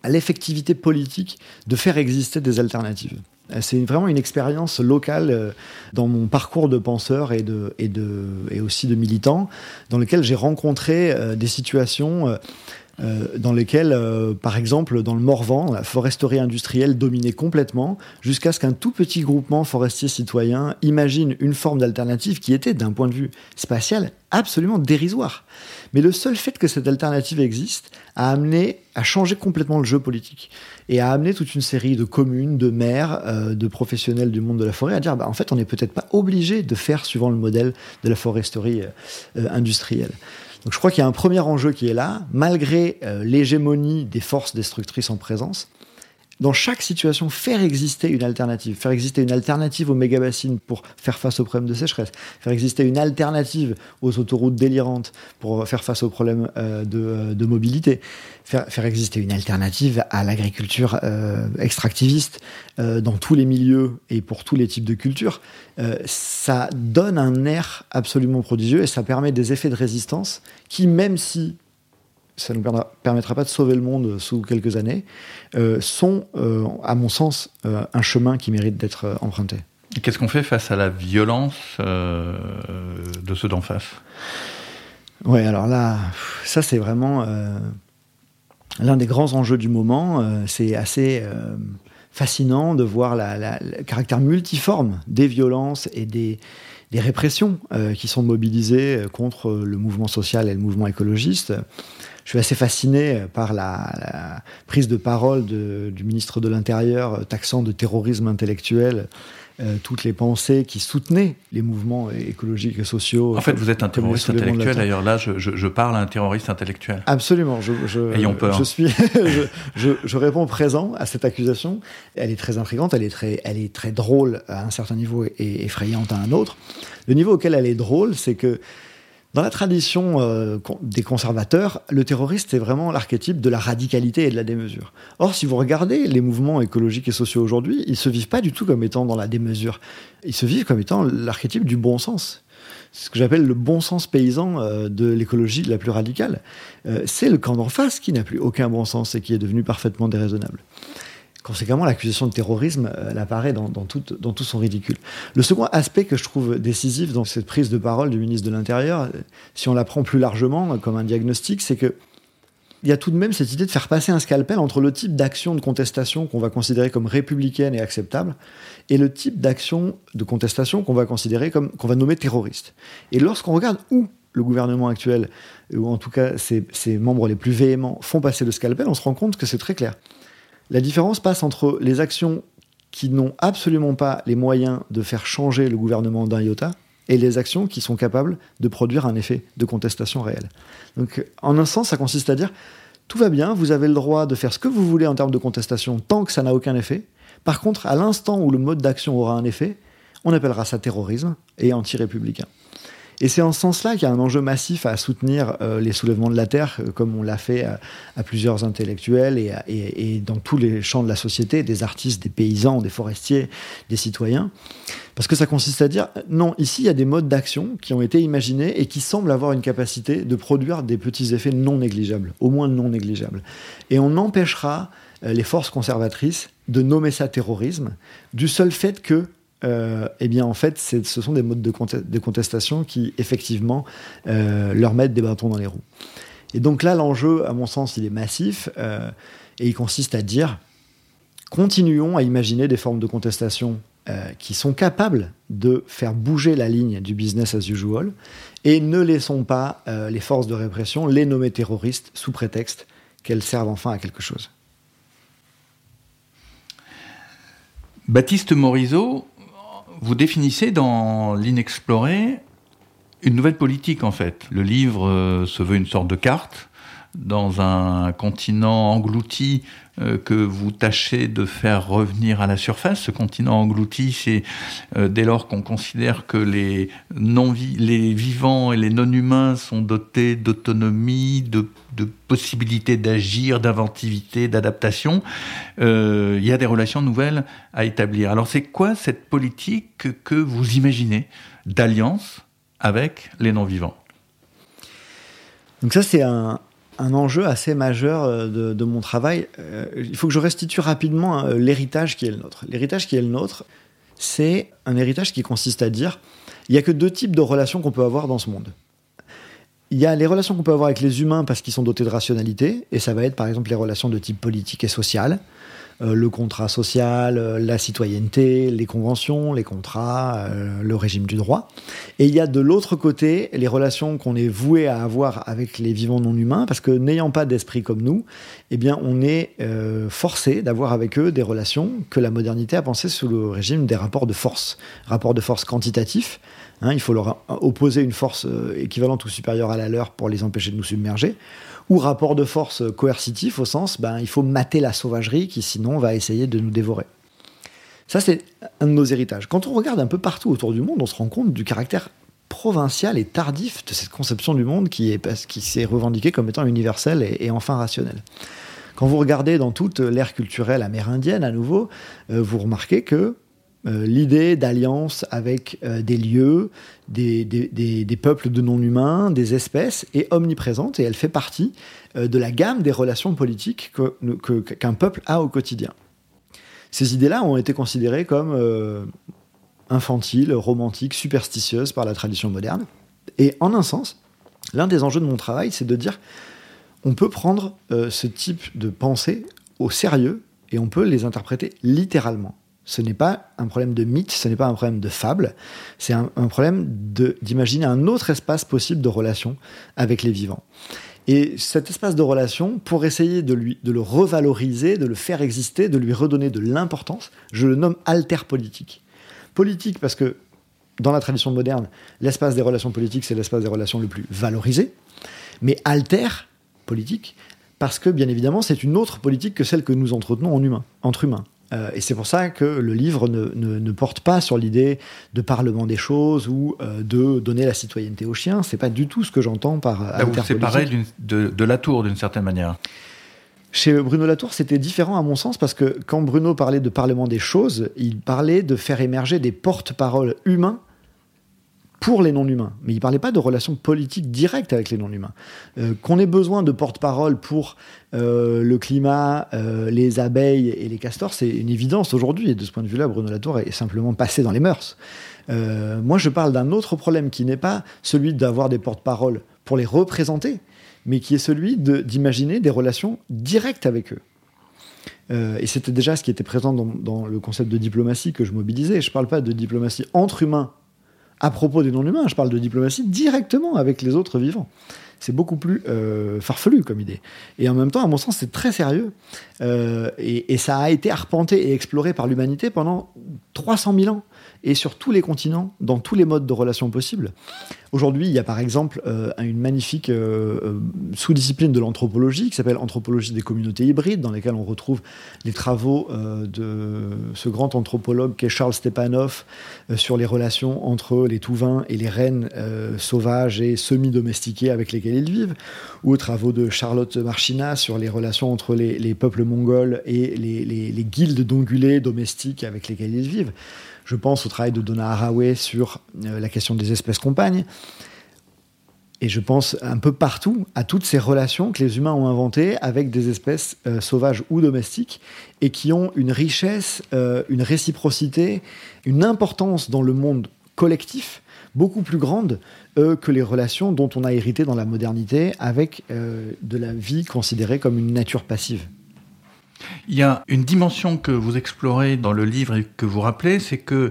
Speaker 3: à l'effectivité politique de faire exister des alternatives. C'est vraiment une expérience locale euh, dans mon parcours de penseur et, de, et, de, et aussi de militant, dans lequel j'ai rencontré euh, des situations euh, dans lesquelles, par exemple, dans le Morvan, la foresterie industrielle dominait complètement, jusqu'à ce qu'un tout petit groupement forestier citoyen imagine une forme d'alternative qui était, d'un point de vue spatial, absolument dérisoire. Mais le seul fait que cette alternative existe a amené à changer complètement le jeu politique et a amené toute une série de communes, de maires, euh, de professionnels du monde de la forêt à dire bah, en fait, on n'est peut-être pas obligé de faire suivant le modèle de la foresterie euh, euh, industrielle. Donc je crois qu'il y a un premier enjeu qui est là, malgré l'hégémonie des forces destructrices en présence dans chaque situation, faire exister une alternative, faire exister une alternative aux méga-bassines pour faire face aux problèmes de sécheresse, faire exister une alternative aux autoroutes délirantes pour faire face aux problèmes euh, euh, de, mobilité, faire, faire, exister une alternative à l'agriculture euh, extractiviste dans tous les milieux et pour tous les types de cultures, ça donne un air absolument prodigieux et ça permet des effets de résistance qui, même si ça ne nous permettra pas de sauver le monde sous quelques années, euh, sont, euh, à mon sens, euh, un chemin qui mérite d'être emprunté.
Speaker 2: Qu'est-ce qu'on fait face à la violence de ceux d'en face?
Speaker 3: Oui, alors là, ça c'est vraiment l'un des grands enjeux du moment. c'est assez fascinant de voir le caractère multiforme des violences et des, des répressions qui sont mobilisées contre le mouvement social et le mouvement écologiste. Je suis assez fasciné par la, prise de parole du ministre de l'Intérieur taxant de terrorisme intellectuel euh, toutes les pensées qui soutenaient les mouvements écologiques et sociaux.
Speaker 2: En fait, vous êtes un terroriste intellectuel. D'ailleurs, là, je, je, parle à un terroriste intellectuel.
Speaker 3: Absolument. Je, je
Speaker 2: Ayons peur.
Speaker 3: Je, suis, je, réponds présent à cette accusation. Elle est très intrigante, elle est très, elle est très drôle à un certain niveau et effrayante à un autre. Le niveau auquel elle est drôle, c'est que dans la tradition euh, des conservateurs, le terroriste est vraiment l'archétype de la radicalité et de la démesure. Or, si vous regardez les mouvements écologiques et sociaux aujourd'hui, ils se vivent pas du tout comme étant dans la démesure. Ils se vivent comme étant l'archétype du bon sens. C'est ce que j'appelle le bon sens paysan euh, de l'écologie la plus radicale. Euh, c'est le camp d'en face qui n'a plus aucun bon sens et qui est devenu parfaitement déraisonnable. Conséquemment, l'accusation de terrorisme, euh, apparaît dans, tout, son ridicule. Le second aspect que je trouve décisif dans cette prise de parole du ministre de l'Intérieur, euh, si on la prend plus largement euh, comme un diagnostic, c'est que il y a tout de même cette idée de faire passer un scalpel entre le type d'action de contestation qu'on va considérer comme républicaine et acceptable et le type d'action de contestation qu'on va considérer comme qu'on va nommer terroriste. Et lorsqu'on regarde où le gouvernement actuel, ou en tout cas ses membres les plus véhéments, font passer le scalpel, on se rend compte que c'est très clair. La différence passe entre les actions qui n'ont absolument pas les moyens de faire changer le gouvernement d'un iota et les actions qui sont capables de produire un effet de contestation réel. Donc, en un sens, ça consiste à dire tout va bien, vous avez le droit de faire ce que vous voulez en termes de contestation tant que ça n'a aucun effet. Par contre, à l'instant où le mode d'action aura un effet, on appellera ça terrorisme et anti-républicain. Et c'est en ce sens-là qu'il y a un enjeu massif à soutenir euh, les soulèvements de la Terre, euh, comme on l'a fait à, plusieurs intellectuels et, et, dans tous les champs de la société, des artistes, des paysans, des forestiers, des citoyens. Parce que ça consiste à dire, non, ici, il y a des modes d'action qui ont été imaginés et qui semblent avoir une capacité de produire des petits effets non négligeables, au moins non négligeables. Et on empêchera euh, les forces conservatrices de nommer ça terrorisme du seul fait que euh, eh bien en fait, ce sont des modes de, contestation qui effectivement euh, leur mettent des bâtons dans les roues. Et donc là, l'enjeu, à mon sens, il est massif euh, et il consiste à dire continuons à imaginer des formes de contestation qui sont capables de faire bouger la ligne du business as usual et ne laissons pas les forces de répression les nommer terroristes sous prétexte qu'elles servent enfin à quelque chose.
Speaker 2: Baptiste Morisot, vous définissez dans l'inexploré une nouvelle politique en fait. Le livre euh, se veut une sorte de carte dans un continent englouti que vous tâchez de faire revenir à la surface. Ce continent englouti, c'est euh, dès lors qu'on considère que les non les vivants et les non humains sont dotés d'autonomie, de, de possibilités d'agir, d'inventivité, d'adaptation. Euh, il y a des relations nouvelles à établir. Alors c'est quoi cette politique que, vous imaginez d'alliance avec les non vivants
Speaker 3: donc ça, c'est un, un enjeu assez majeur euh, de, mon travail. Euh, il faut que je restitue rapidement euh, l'héritage qui est le nôtre. L'héritage qui est le nôtre, c'est un héritage qui consiste à dire il n'y a que deux types de relations qu'on peut avoir dans ce monde. Il y a les relations qu'on peut avoir avec les humains parce qu'ils sont dotés de rationalité, et ça va être par exemple les relations de type politique et social. Euh, le contrat social, euh, la citoyenneté, les conventions, les contrats, euh, le régime du droit. Et il y a de l'autre côté les relations qu'on est voué à avoir avec les vivants non humains, parce que n'ayant pas d'esprit comme nous, eh bien, on est forcé d'avoir avec eux des relations que la modernité a pensées sous le régime des rapports de force, rapports de force quantitatifs. Hein, il faut leur opposer une force équivalente ou supérieure à la leur pour les empêcher de nous submerger ou rapport de force coercitif au sens, ben, il faut mater la sauvagerie qui sinon va essayer de nous dévorer. Ça, c'est un de nos héritages. Quand on regarde un peu partout autour du monde, on se rend compte du caractère provincial et tardif de cette conception du monde qui est qui s'est revendiquée comme étant universelle et, enfin rationnelle. Quand vous regardez dans toute l'ère culturelle amérindienne, à nouveau, euh, vous remarquez que euh, l'idée d'alliance avec euh, des lieux, des, peuples de non-humains, des espèces est omniprésente et elle fait partie euh, de la gamme des relations politiques qu'un peuple a au quotidien. Ces idées-là ont été considérées comme infantiles, romantiques, superstitieuses par la tradition moderne. Et en un sens, l'un des enjeux de mon travail, c'est de dire on peut prendre ce type de pensée au sérieux et on peut les interpréter littéralement Ce n'est pas un problème de mythe, ce n'est pas un problème de fable, c'est un, problème d'imaginer un autre espace possible de relation avec les vivants. Et cet espace de relation, pour essayer de, de le revaloriser, de le faire exister, de lui redonner de l'importance, je le nomme alter politique. Politique parce que dans la tradition moderne, l'espace des relations politiques, c'est l'espace des relations le plus valorisé, mais alter politique parce que, bien évidemment, c'est une autre politique que celle que nous entretenons en humain, entre humains. Euh, et c'est pour ça que le livre ne, porte pas sur l'idée de parlement des choses ou euh, de donner la citoyenneté aux chiens. C'est pas du tout ce que j'entends par
Speaker 2: euh, Vous séparez de, de Latour d'une certaine manière.
Speaker 3: Chez Bruno Latour, c'était différent à mon sens parce que quand Bruno parlait de parlement des choses, il parlait de faire émerger des porte-paroles humains pour les non-humains. Mais il ne parlait pas de relations politiques directes avec les non-humains. Euh, qu'on ait besoin de porte-parole pour euh, le climat, euh, les abeilles et les castors, c'est une évidence aujourd'hui. Et de ce point de vue-là, Bruno Latour est simplement passé dans les mœurs. moi, je parle d'un autre problème qui n'est pas celui d'avoir des porte-paroles pour les représenter, mais qui est celui d'imaginer des relations directes avec eux. et c'était déjà ce qui était présent dans, dans, le concept de diplomatie que je mobilisais. Je ne parle pas de diplomatie entre humains à propos des non-humains, je parle de diplomatie directement avec les autres vivants. C'est beaucoup plus euh, farfelu comme idée. Et en même temps, à mon sens, c'est très sérieux. Euh, et, et, ça a été arpenté et exploré par l'humanité pendant 300 000 ans et sur tous les continents, dans tous les modes de relations possibles. Aujourd'hui, il y a par exemple euh, une magnifique euh, euh, sous-discipline de l'anthropologie qui s'appelle Anthropologie des communautés hybrides, dans lesquelles on retrouve les travaux de ce grand anthropologue qu'est Charles Stepanov sur les relations entre les touvins et les rennes sauvages et semi-domestiquées avec lesquelles ils vivent, ou aux travaux de Charlotte Marchina sur les relations entre les, peuples mongols et les, les guildes d'ongulés domestiques avec lesquels ils vivent. Je pense au travail de Donna Haraway sur euh, la question des espèces compagnes. Et je pense un peu partout à toutes ces relations que les humains ont inventées avec des espèces euh, sauvages ou domestiques et qui ont une richesse, euh, une réciprocité, une importance dans le monde collectif beaucoup plus grande que les relations dont on a hérité dans la modernité avec de la vie considérée comme une nature passive.
Speaker 2: Il y a une dimension que vous explorez dans le livre et que vous rappelez, c'est que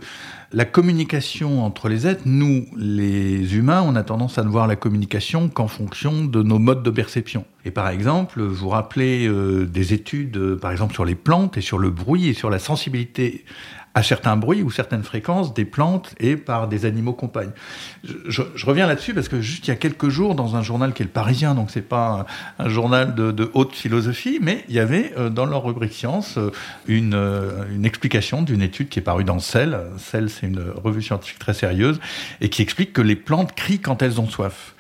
Speaker 2: la communication entre les êtres, nous, les humains, on a tendance à ne voir la communication qu'en fonction de nos modes de perception. Et par exemple, vous rappelez euh, des études, euh, par exemple, sur les plantes et sur le bruit et sur la sensibilité à certains bruits ou certaines fréquences des plantes et par des animaux compagnes. Je, reviens là-dessus parce que juste il y a quelques jours, dans un journal qui est le Parisien, donc c'est pas un, journal de, haute philosophie, mais il y avait euh, dans leur rubrique science euh, une, euh, une explication d'une étude qui est parue dans Cell. Cell, c'est une revue scientifique très sérieuse et qui explique que les plantes crient quand elles ont soif.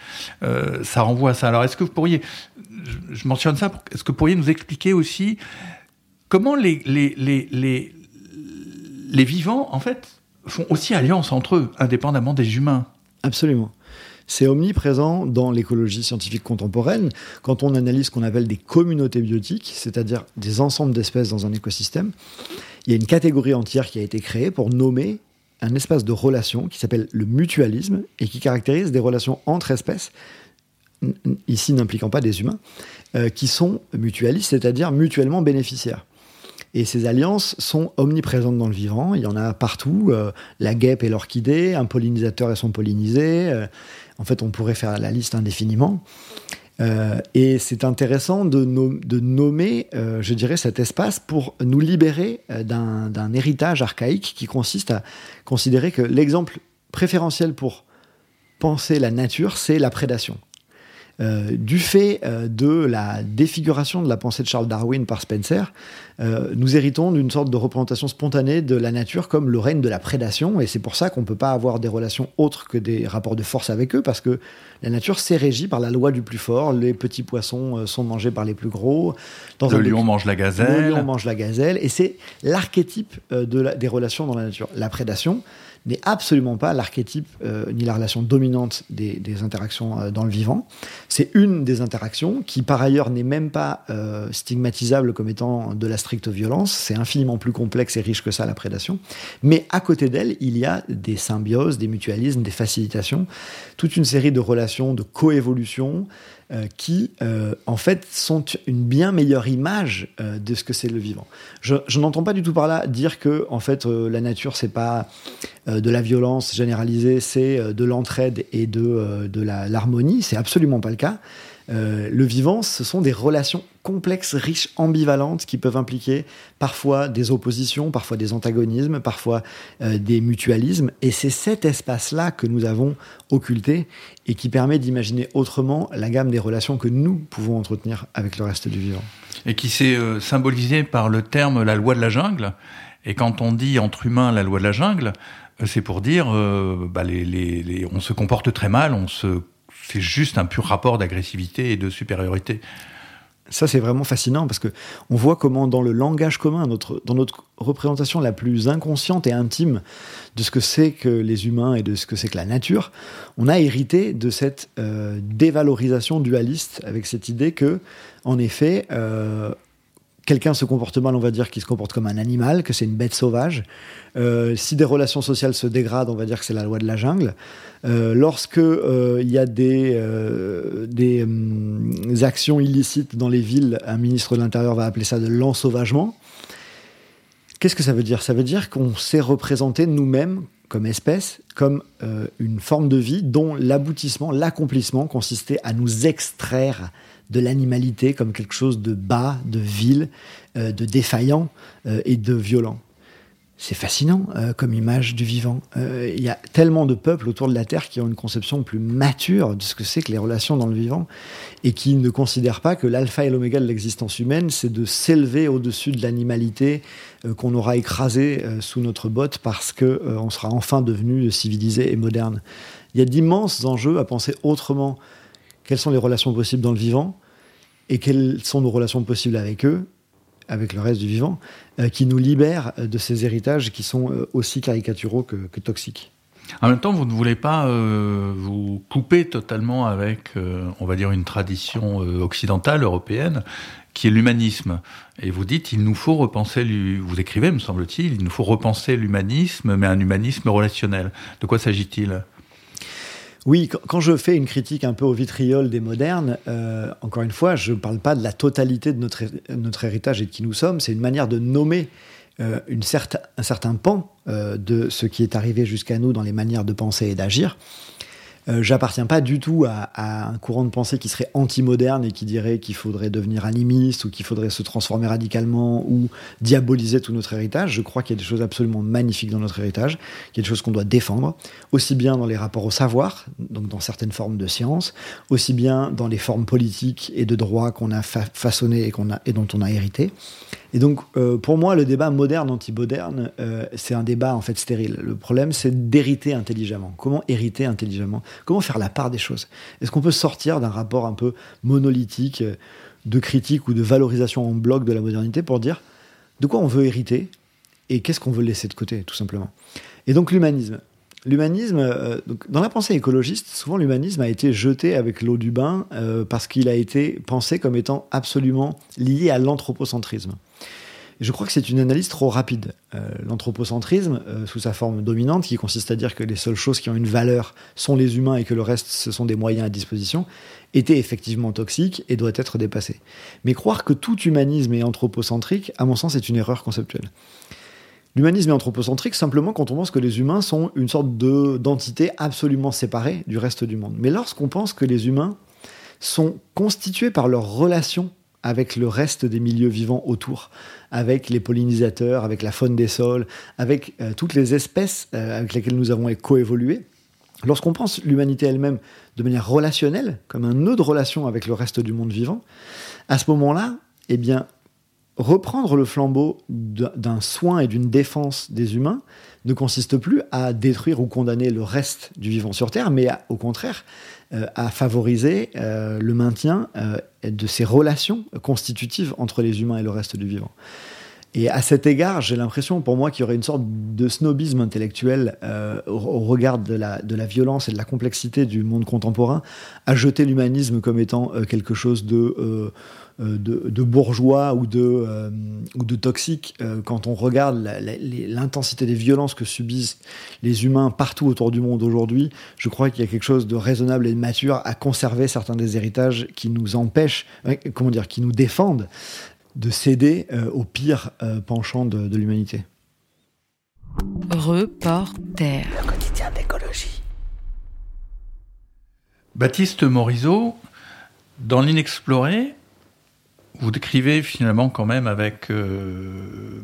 Speaker 2: ça renvoie à ça. Alors, est-ce que vous pourriez, je, mentionne ça, est-ce que vous pourriez nous expliquer aussi comment les, les, les, les vivants, en fait, font aussi alliance entre eux, indépendamment des humains.
Speaker 3: Absolument. C'est omniprésent dans l'écologie scientifique contemporaine. Quand on analyse ce qu'on appelle des communautés biotiques, c'est-à-dire des ensembles d'espèces dans un écosystème, il y a une catégorie entière qui a été créée pour nommer un espace de relation qui s'appelle le mutualisme et qui caractérise des relations entre espèces, ici n'impliquant pas des humains, euh, qui sont mutualistes, c'est-à-dire mutuellement bénéficiaires. Et ces alliances sont omniprésentes dans le vivant. Il y en a partout. Euh, la guêpe et l'orchidée, un pollinisateur et son pollinisé. Euh, en fait, on pourrait faire la liste indéfiniment. Euh, et c'est intéressant de, de nommer, je dirais, cet espace pour nous libérer d'un héritage archaïque qui consiste à considérer que l'exemple préférentiel pour penser la nature, c'est la prédation. Euh, du fait euh, de la défiguration de la pensée de Charles Darwin par Spencer, euh, nous héritons d'une sorte de représentation spontanée de la nature comme le règne de la prédation, et c'est pour ça qu'on ne peut pas avoir des relations autres que des rapports de force avec eux, parce que la nature s'est régie par la loi du plus fort, les petits poissons sont mangés par les plus gros.
Speaker 2: le lion mange la gazelle.
Speaker 3: Le lion mange la gazelle, et c'est l'archétype des relations dans la nature. La prédation, n'est absolument pas l'archétype euh, ni la relation dominante des, interactions euh, dans le vivant. C'est une des interactions qui, par ailleurs, n'est même pas euh, stigmatisable comme étant de la stricte violence. C'est infiniment plus complexe et riche que ça, la prédation. Mais à côté d'elle, il y a des symbioses, des mutualismes, des facilitations, toute une série de relations de coévolution euh, qui, euh, en fait, sont une bien meilleure image euh, de ce que c'est le vivant. Je, n'entends pas du tout par là dire que, en fait, la nature, c'est pas de la violence généralisée, c'est de l'entraide et de, de l'harmonie. c'est absolument pas le cas. Euh, le vivant, ce sont des relations complexes, riches, ambivalentes, qui peuvent impliquer parfois des oppositions, parfois des antagonismes, parfois euh, des mutualismes. Et c'est cet espace-là que nous avons occulté et qui permet d'imaginer autrement la gamme des relations que nous pouvons entretenir avec le reste du vivant.
Speaker 2: Et qui s'est euh, symbolisé par le terme la loi de la jungle. Et quand on dit entre humains la loi de la jungle, c'est pour dire bah, on se comporte très mal, on se c'est juste un pur rapport d'agressivité et de supériorité.
Speaker 3: Ça, c'est vraiment fascinant parce que on voit comment, dans le langage commun, notre, dans notre représentation la plus inconsciente et intime de ce que c'est que les humains et de ce que c'est que la nature, on a hérité de cette euh, dévalorisation dualiste avec cette idée que, en effet, euh, quelqu'un se comporte mal, on va dire qu'il se comporte comme un animal, que c'est une bête sauvage. Euh, si des relations sociales se dégradent, on va dire que c'est la loi de la jungle. Euh, lorsque euh, il y a des, des hum, actions illicites dans les villes, un ministre de l'Intérieur va appeler ça de l'ensauvagement. Qu'est-ce que ça veut dire? Ça veut dire qu'on s'est représenté nous-mêmes comme espèce, comme une forme de vie dont l'aboutissement, l'accomplissement consistait à nous extraire de l'animalité comme quelque chose de bas, de vil, euh, de défaillant euh, et de violent. C'est fascinant euh, comme image du vivant. Il y a tellement de peuples autour de la Terre qui ont une conception plus mature de ce que c'est que les relations dans le vivant et qui ne considèrent pas que l'alpha et l'oméga de l'existence humaine, c'est de s'élever au-dessus de l'animalité qu'on aura écrasée sous notre botte parce qu'on sera enfin devenu civilisé et moderne. Il y a d'immenses enjeux à penser autrement quelles sont les relations possibles dans le vivant et quelles sont nos relations possibles avec eux, avec le reste du vivant, euh, qui nous libèrent de ces héritages qui sont euh, aussi caricaturaux que, toxiques.
Speaker 2: En même temps, vous ne voulez pas euh, vous couper totalement avec, on va dire, une tradition occidentale, européenne, qui est l'humanisme. Et vous dites, il nous faut repenser, vous écrivez, me semble-t-il, il nous faut repenser l'humanisme, mais un humanisme relationnel. De quoi s'agit-il?
Speaker 3: Oui, quand je fais une critique un peu au vitriol des modernes, euh, encore une fois, je ne parle pas de la totalité de notre, notre héritage et de qui nous sommes, c'est une manière de nommer euh, une un certain pan euh, de ce qui est arrivé jusqu'à nous dans les manières de penser et d'agir. Euh, j'appartiens pas du tout à, un courant de pensée qui serait anti-moderne et qui dirait qu'il faudrait devenir animiste ou qu'il faudrait se transformer radicalement ou diaboliser tout notre héritage. Je crois qu'il y a des choses absolument magnifiques dans notre héritage, qu'il y a des choses qu'on doit défendre, aussi bien dans les rapports au savoir, donc dans certaines formes de science, aussi bien dans les formes politiques et de droit qu'on a façonnées et, a, et dont on a hérité. Et donc, euh, pour moi, le débat moderne-anti-moderne, euh, c'est un débat en fait stérile. Le problème, c'est d'hériter intelligemment. Comment hériter intelligemment? Comment faire la part des choses? Est-ce qu'on peut sortir d'un rapport un peu monolithique euh, de critique ou de valorisation en bloc de la modernité pour dire de quoi on veut hériter et qu'est-ce qu'on veut laisser de côté, tout simplement? Et donc, l'humanisme. L'humanisme, dans la pensée écologiste, souvent l'humanisme a été jeté avec l'eau du bain parce qu'il a été pensé comme étant absolument lié à l'anthropocentrisme. Je crois que c'est une analyse trop rapide. Euh, l'anthropocentrisme, sous sa forme dominante, qui consiste à dire que les seules choses qui ont une valeur sont les humains et que le reste, ce sont des moyens à disposition, était effectivement toxique et doit être dépassé. Mais croire que tout humanisme est anthropocentrique, à mon sens, est une erreur conceptuelle. L'humanisme est anthropocentrique simplement quand on pense que les humains sont une sorte d'entité absolument séparée du reste du monde. Mais lorsqu'on pense que les humains sont constitués par leur relation avec le reste des milieux vivants autour, avec les pollinisateurs, avec la faune des sols, avec euh, toutes les espèces euh, avec lesquelles nous avons coévolué, lorsqu'on pense l'humanité elle-même de manière relationnelle, comme un nœud de relation avec le reste du monde vivant, à ce moment-là, eh bien, reprendre le flambeau d'un soin et d'une défense des humains ne consiste plus à détruire ou condamner le reste du vivant sur Terre, mais au contraire à favoriser euh, le maintien euh, de ces relations constitutives entre les humains et le reste du vivant. Et à cet égard, j'ai l'impression pour moi qu'il y aurait une sorte de snobisme intellectuel euh, au, regard de la, violence et de la complexité du monde contemporain, à jeter l'humanisme comme étant euh, quelque chose de, euh, de, de, bourgeois ou de, ou de toxique. quand on regarde l'intensité des violences que subissent les humains partout autour du monde aujourd'hui, je crois qu'il y a quelque chose de raisonnable et de mature à conserver certains des héritages qui nous empêchent, comment dire, qui nous défendent de céder euh, au pire euh, penchant de, l'humanité.
Speaker 1: Reporter. Le quotidien d'écologie.
Speaker 2: Baptiste Morisot, dans l'inexploré, vous décrivez finalement quand même avec euh,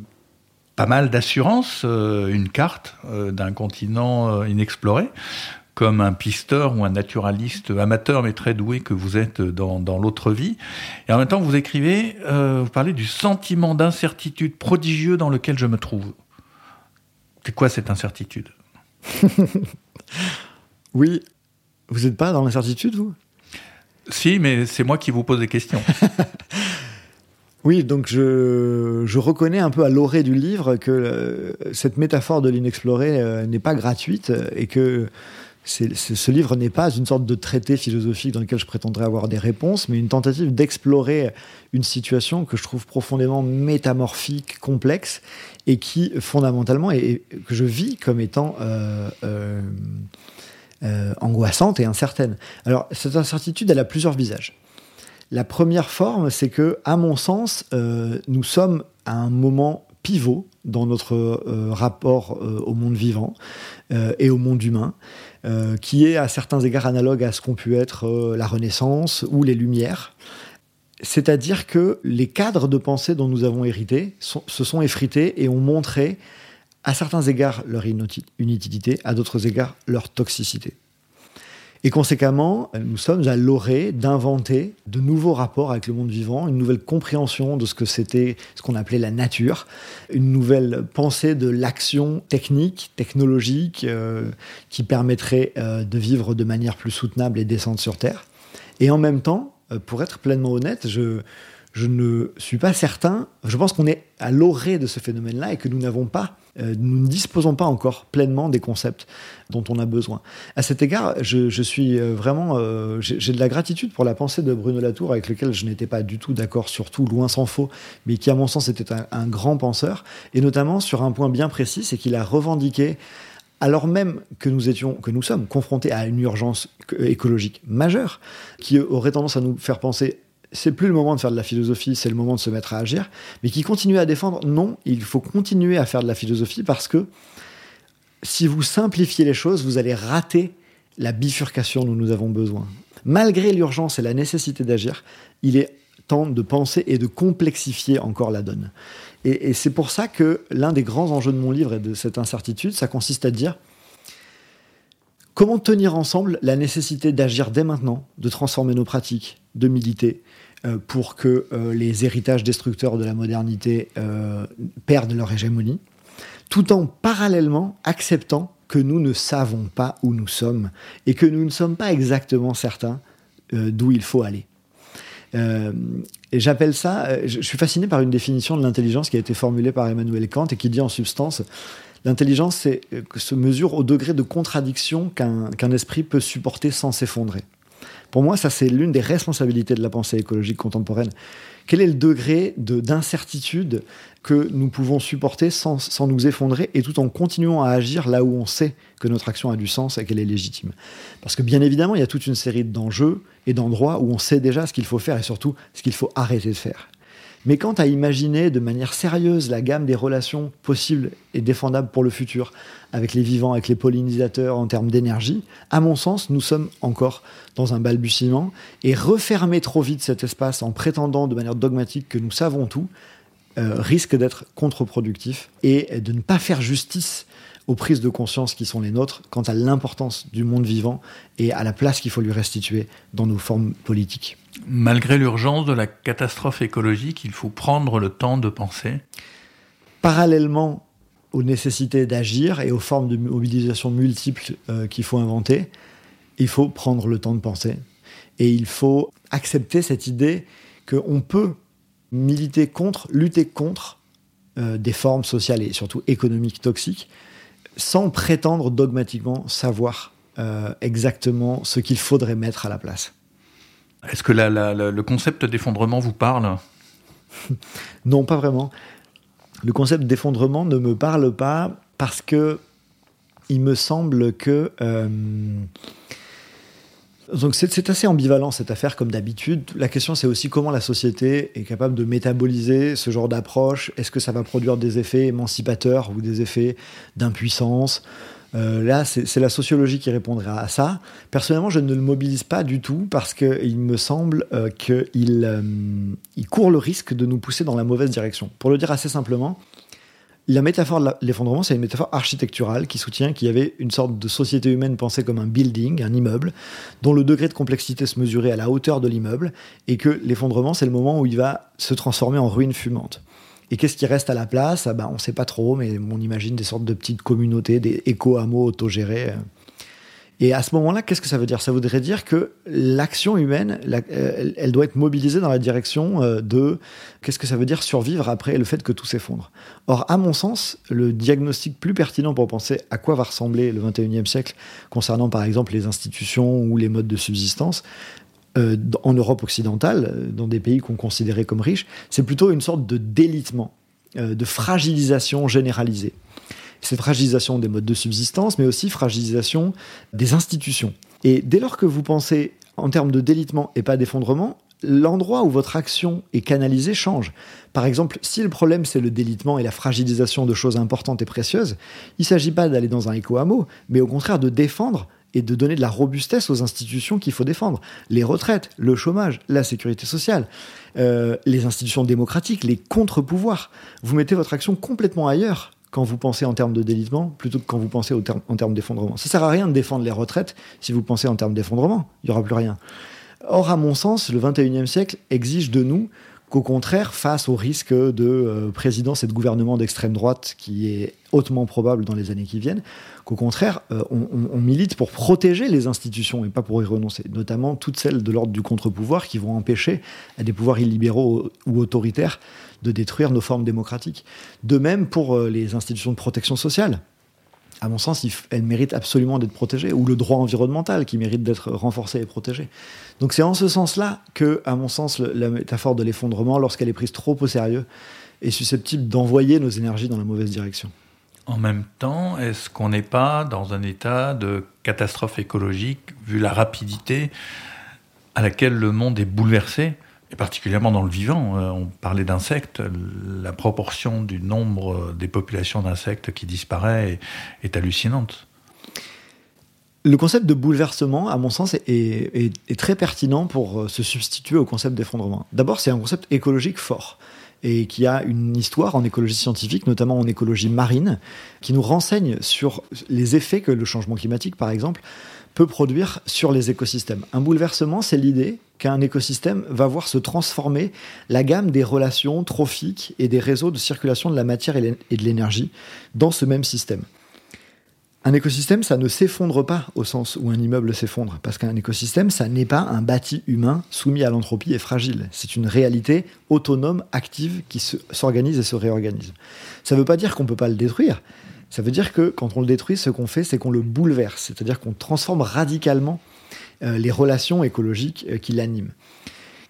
Speaker 2: pas mal d'assurance une carte d'un continent inexploré comme un pisteur ou un naturaliste amateur mais très doué que vous êtes dans, dans l'autre vie. Et en même temps, vous écrivez, euh, vous parlez du sentiment d'incertitude prodigieux dans lequel je me trouve. C'est quoi cette incertitude?
Speaker 3: Oui, vous n'êtes pas dans l'incertitude, vous?
Speaker 2: Si, mais c'est moi qui vous pose des questions.
Speaker 3: Oui, donc je, je, reconnais un peu à l'orée du livre que euh, cette métaphore de l'inexploré euh, n'est pas gratuite et que ce livre n'est pas une sorte de traité philosophique dans lequel je prétendrais avoir des réponses, mais une tentative d'explorer une situation que je trouve profondément métamorphique, complexe, et qui fondamentalement, et, que je vis comme étant euh, euh, angoissante et incertaine. Alors cette incertitude, elle a plusieurs visages. La première forme, c'est que, à mon sens, nous sommes à un moment pivot dans notre rapport au monde vivant et au monde humain. Euh, qui est à certains égards analogue à ce qu'ont pu être euh, la Renaissance ou les Lumières. C'est-à-dire que les cadres de pensée dont nous avons hérité se sont effrités et ont montré à certains égards leur inutilité, à d'autres égards leur toxicité. Et conséquemment, nous sommes à l'orée d'inventer de nouveaux rapports avec le monde vivant, une nouvelle compréhension de ce que c'était, ce qu'on appelait la nature, une nouvelle pensée de l'action technique, technologique, euh, qui permettrait euh, de vivre de manière plus soutenable et décente sur Terre. Et en même temps, euh, pour être pleinement honnête, je, je ne suis pas certain. Je pense qu'on est à l'orée de ce phénomène-là et que nous n'avons pas, euh, nous ne disposons pas encore pleinement des concepts dont on a besoin. À cet égard, je, suis euh, vraiment, euh, j'ai de la gratitude pour la pensée de Bruno Latour, avec lequel je n'étais pas du tout d'accord, surtout loin s'en faut, mais qui, à mon sens, était un, un grand penseur, et notamment sur un point bien précis, c'est qu'il a revendiqué alors même que nous étions, que nous sommes confrontés à une urgence écologique majeure, qui aurait tendance à nous faire penser c'est plus le moment de faire de la philosophie, c'est le moment de se mettre à agir, mais qui continue à défendre non, il faut continuer à faire de la philosophie parce que si vous simplifiez les choses, vous allez rater la bifurcation dont nous avons besoin. Malgré l'urgence et la nécessité d'agir, il est temps de penser et de complexifier encore la donne. Et, et c'est pour ça que l'un des grands enjeux de mon livre et de cette incertitude, ça consiste à dire comment tenir ensemble la nécessité d'agir dès maintenant, de transformer nos pratiques, de militer, pour que euh, les héritages destructeurs de la modernité euh, perdent leur hégémonie, tout en parallèlement acceptant que nous ne savons pas où nous sommes et que nous ne sommes pas exactement certains d'où il faut aller. et j'appelle ça, je suis fasciné par une définition de l'intelligence qui a été formulée par Emmanuel Kant et qui dit en substance, l'intelligence se mesure au degré de contradiction qu'un esprit peut supporter sans s'effondrer. Pour moi, ça, c'est l'une des responsabilités de la pensée écologique contemporaine. Quel est le degré d'incertitude que nous pouvons supporter sans, sans, nous effondrer et tout en continuant à agir là où on sait que notre action a du sens et qu'elle est légitime? Parce que bien évidemment, il y a toute une série d'enjeux et d'endroits où on sait déjà ce qu'il faut faire et surtout ce qu'il faut arrêter de faire. Mais quant à imaginer de manière sérieuse la gamme des relations possibles et défendables pour le futur, avec les vivants, avec les pollinisateurs en termes d'énergie, à mon sens, nous sommes encore dans un balbutiement. Et refermer trop vite cet espace en prétendant de manière dogmatique que nous savons tout, euh, risque d'être contre-productif et de ne pas faire justice aux prises de conscience qui sont les nôtres quant à l'importance du monde vivant et à la place qu'il faut lui restituer dans nos formes politiques.
Speaker 2: Malgré l'urgence de la catastrophe écologique, il faut prendre le temps de penser.
Speaker 3: Parallèlement aux nécessités d'agir et aux formes de mobilisation multiples euh, qu'il faut inventer, il faut prendre le temps de penser. Et il faut accepter cette idée qu'on peut militer contre, lutter contre euh, des formes sociales et surtout économiques toxiques, sans prétendre dogmatiquement savoir euh, exactement ce qu'il faudrait mettre à la place.
Speaker 2: Est-ce que le concept d'effondrement vous parle
Speaker 3: Non, pas vraiment. Le concept d'effondrement ne me parle pas parce que il me semble que euh, donc c'est assez ambivalent cette affaire comme d'habitude. La question c'est aussi comment la société est capable de métaboliser ce genre d'approche. Est-ce que ça va produire des effets émancipateurs ou des effets d'impuissance? Euh, là, c'est la sociologie qui répondra à ça. Personnellement, je ne le mobilise pas du tout parce qu'il me semble euh, qu'il il court le risque de nous pousser dans la mauvaise direction. Pour le dire assez simplement, la métaphore de l'effondrement, c'est une métaphore architecturale qui soutient qu'il y avait une sorte de société humaine pensée comme un building, un immeuble, dont le degré de complexité se mesurait à la hauteur de l'immeuble, et que l'effondrement, c'est le moment où il va se transformer en ruine fumante. Et qu'est-ce qui reste à la place? Ah ben, On ne sait pas trop, mais on imagine des sortes de petites communautés, des éco-hameaux autogérés. Euh, et à ce moment-là, qu'est-ce que ça veut dire? Ça voudrait dire que l'action humaine, euh, elle doit être mobilisée dans la direction euh, de qu'est-ce que ça veut dire survivre après le fait que tout s'effondre? Or, à mon sens, le diagnostic plus pertinent pour penser à quoi va ressembler le 21e siècle concernant par exemple les institutions ou les modes de subsistance, euh, en Europe occidentale, dans des pays qu'on considérait comme riches, c'est plutôt une sorte de délitement, de fragilisation généralisée cette fragilisation des modes de subsistance, mais aussi fragilisation des institutions. Et dès lors que vous pensez en termes de délitement et pas d'effondrement, l'endroit où votre action est canalisée change. Par exemple, si le problème c'est le délitement et la fragilisation de choses importantes et précieuses, il ne s'agit pas d'aller dans un éco-hameau, mais au contraire de défendre et de donner de la robustesse aux institutions qu'il faut défendre. Les retraites, le chômage, la sécurité sociale, euh, les institutions démocratiques, les contre-pouvoirs. Vous mettez votre action complètement ailleurs quand vous pensez en termes de délitement plutôt que quand vous pensez en termes d'effondrement. Ça sert à rien de défendre les retraites si vous pensez en termes d'effondrement. Il n'y aura plus rien. Or, à mon sens, le 21e siècle exige de nous qu'au contraire, face au risque de euh, présidence et de gouvernement d'extrême droite qui est hautement probable dans les années qui viennent, qu'au contraire, euh, on, milite pour protéger les institutions et pas pour y renoncer, notamment toutes celles de l'ordre du contre-pouvoir qui vont empêcher à des pouvoirs illibéraux ou autoritaires de détruire nos formes démocratiques. De même pour euh, les institutions de protection sociale à mon sens, elle mérite absolument d'être protégée, ou le droit environnemental qui mérite d'être renforcé et protégé. Donc c'est en ce sens-là que, à mon sens, la métaphore de l'effondrement, lorsqu'elle est prise trop au sérieux, est susceptible d'envoyer nos énergies dans la mauvaise direction.
Speaker 2: En même temps, est-ce qu'on n'est pas dans un état de catastrophe écologique, vu la rapidité à laquelle le monde est bouleversé? Et particulièrement dans le vivant. Euh, on parlait d'insectes, la proportion du nombre des populations d'insectes qui disparaît est, hallucinante.
Speaker 3: Le concept de bouleversement, à mon sens, est, très pertinent pour euh, se substituer au concept d'effondrement. D'abord, c'est un concept écologique fort et qui a une histoire en écologie scientifique, notamment en écologie marine, qui nous renseigne sur les effets que le changement climatique, par exemple, peut produire sur les écosystèmes. Un bouleversement, c'est l'idée qu'un écosystème va voir se transformer la gamme des relations trophiques et des réseaux de circulation de la matière et de l'énergie dans ce même système. Un écosystème, ça ne s'effondre pas au sens où un immeuble s'effondre, parce qu'un écosystème, ça n'est pas un bâti humain soumis à l'entropie et fragile. C'est une réalité autonome, active, qui s'organise et se réorganise. Ça ne veut pas dire qu'on ne peut pas le détruire, ça veut dire que quand on le détruit, ce qu'on fait, c'est qu'on le bouleverse, c'est-à-dire qu'on transforme radicalement euh, les relations écologiques euh, qui l'animent.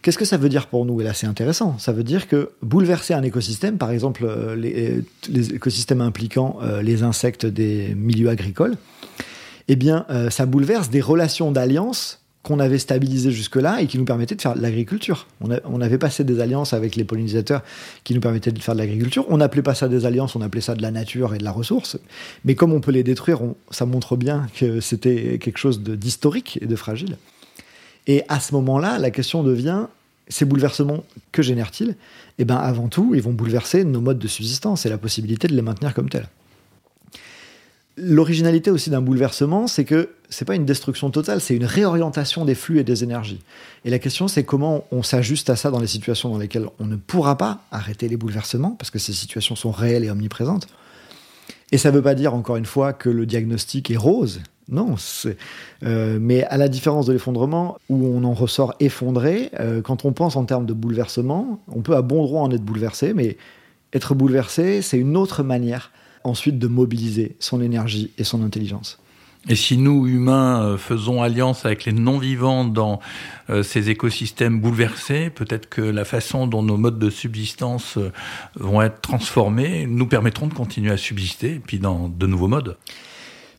Speaker 3: Qu'est-ce que ça veut dire pour nous? Et là, c'est intéressant. Ça veut dire que bouleverser un écosystème, par exemple euh, les, écosystèmes impliquant les insectes des milieux agricoles, eh bien, ça bouleverse des relations d'alliance qu'on avait stabilisé jusque-là et qui nous permettait de faire de l'agriculture. On, avait passé des alliances avec les pollinisateurs qui nous permettaient de faire de l'agriculture. On n'appelait pas ça des alliances, on appelait ça de la nature et de la ressource. Mais comme on peut les détruire, ça montre bien que c'était quelque chose d'historique et de fragile. Et à ce moment-là, la question devient ces bouleversements, que génèrent-ils? Eh bien, avant tout, ils vont bouleverser nos modes de subsistance et la possibilité de les maintenir comme tels. L'originalité aussi d'un bouleversement, c'est que c'est pas une destruction totale, c'est une réorientation des flux et des énergies. Et la question, c'est comment on s'ajuste à ça dans les situations dans lesquelles on ne pourra pas arrêter les bouleversements, parce que ces situations sont réelles et omniprésentes. Et ça ne veut pas dire, encore une fois, que le diagnostic est rose. Non, euh, mais à la différence de l'effondrement, où on en ressort effondré, euh, quand on pense en termes de bouleversement, on peut à bon droit en être bouleversé, mais Être bouleversé, c'est une autre manière ensuite de mobiliser son énergie et son intelligence.
Speaker 2: Et si nous, humains, euh, faisons alliance avec les non-vivants dans euh, ces écosystèmes bouleversés, peut-être que la façon dont nos modes de subsistance euh, vont être transformés nous permettront de continuer à subsister, et puis dans de nouveaux modes.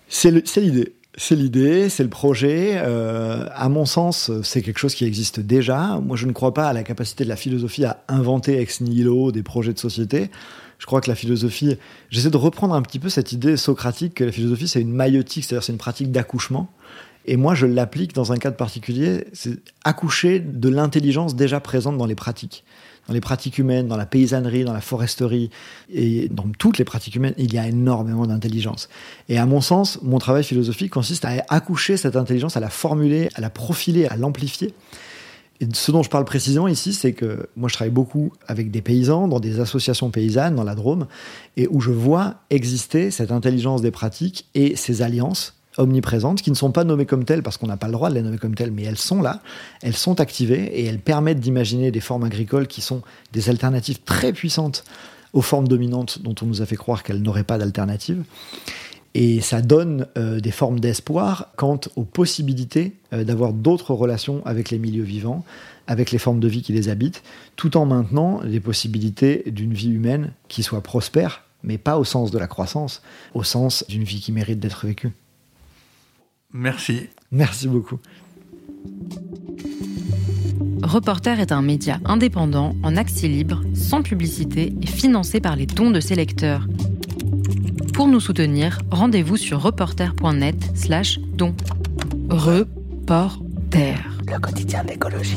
Speaker 3: C'est l'idée. C'est l'idée, c'est le projet. à mon sens, c'est quelque chose qui existe déjà. Moi, je ne crois pas à la capacité de la philosophie à inventer ex nihilo des projets de société je crois que la philosophie, j'essaie de reprendre un petit peu cette idée socratique que la philosophie c'est une maïotique, c'est-à-dire c'est une pratique d'accouchement. Et moi, je l'applique dans un cadre particulier, c'est accoucher de l'intelligence déjà présente dans les pratiques. Dans les pratiques humaines, dans la paysannerie, dans la foresterie, et dans toutes les pratiques humaines, il y a énormément d'intelligence. Et à mon sens, mon travail philosophique consiste à accoucher cette intelligence, à la formuler, à la profiler, à l'amplifier. Et ce dont je parle précisément ici, c'est que moi je travaille beaucoup avec des paysans, dans des associations paysannes, dans la Drôme, et où je vois exister cette intelligence des pratiques et ces alliances omniprésentes, qui ne sont pas nommées comme telles parce qu'on n'a pas le droit de les nommer comme telles, mais elles sont là, elles sont activées et elles permettent d'imaginer des formes agricoles qui sont des alternatives très puissantes aux formes dominantes dont on nous a fait croire qu'elles n'auraient pas d'alternative. Et ça donne euh, des formes d'espoir quant aux possibilités euh, d'avoir d'autres relations avec les milieux vivants, avec les formes de vie qui les habitent, tout en maintenant les possibilités d'une vie humaine qui soit prospère, mais pas au sens de la croissance, au sens d'une vie qui mérite d'être vécue.
Speaker 2: Merci.
Speaker 3: Merci beaucoup.
Speaker 1: Reporter est un média indépendant, en accès libre, sans publicité et financé par les dons de ses lecteurs. Pour nous soutenir, rendez-vous sur reporter.net slash don. Reporter.
Speaker 4: Le quotidien d'écologie.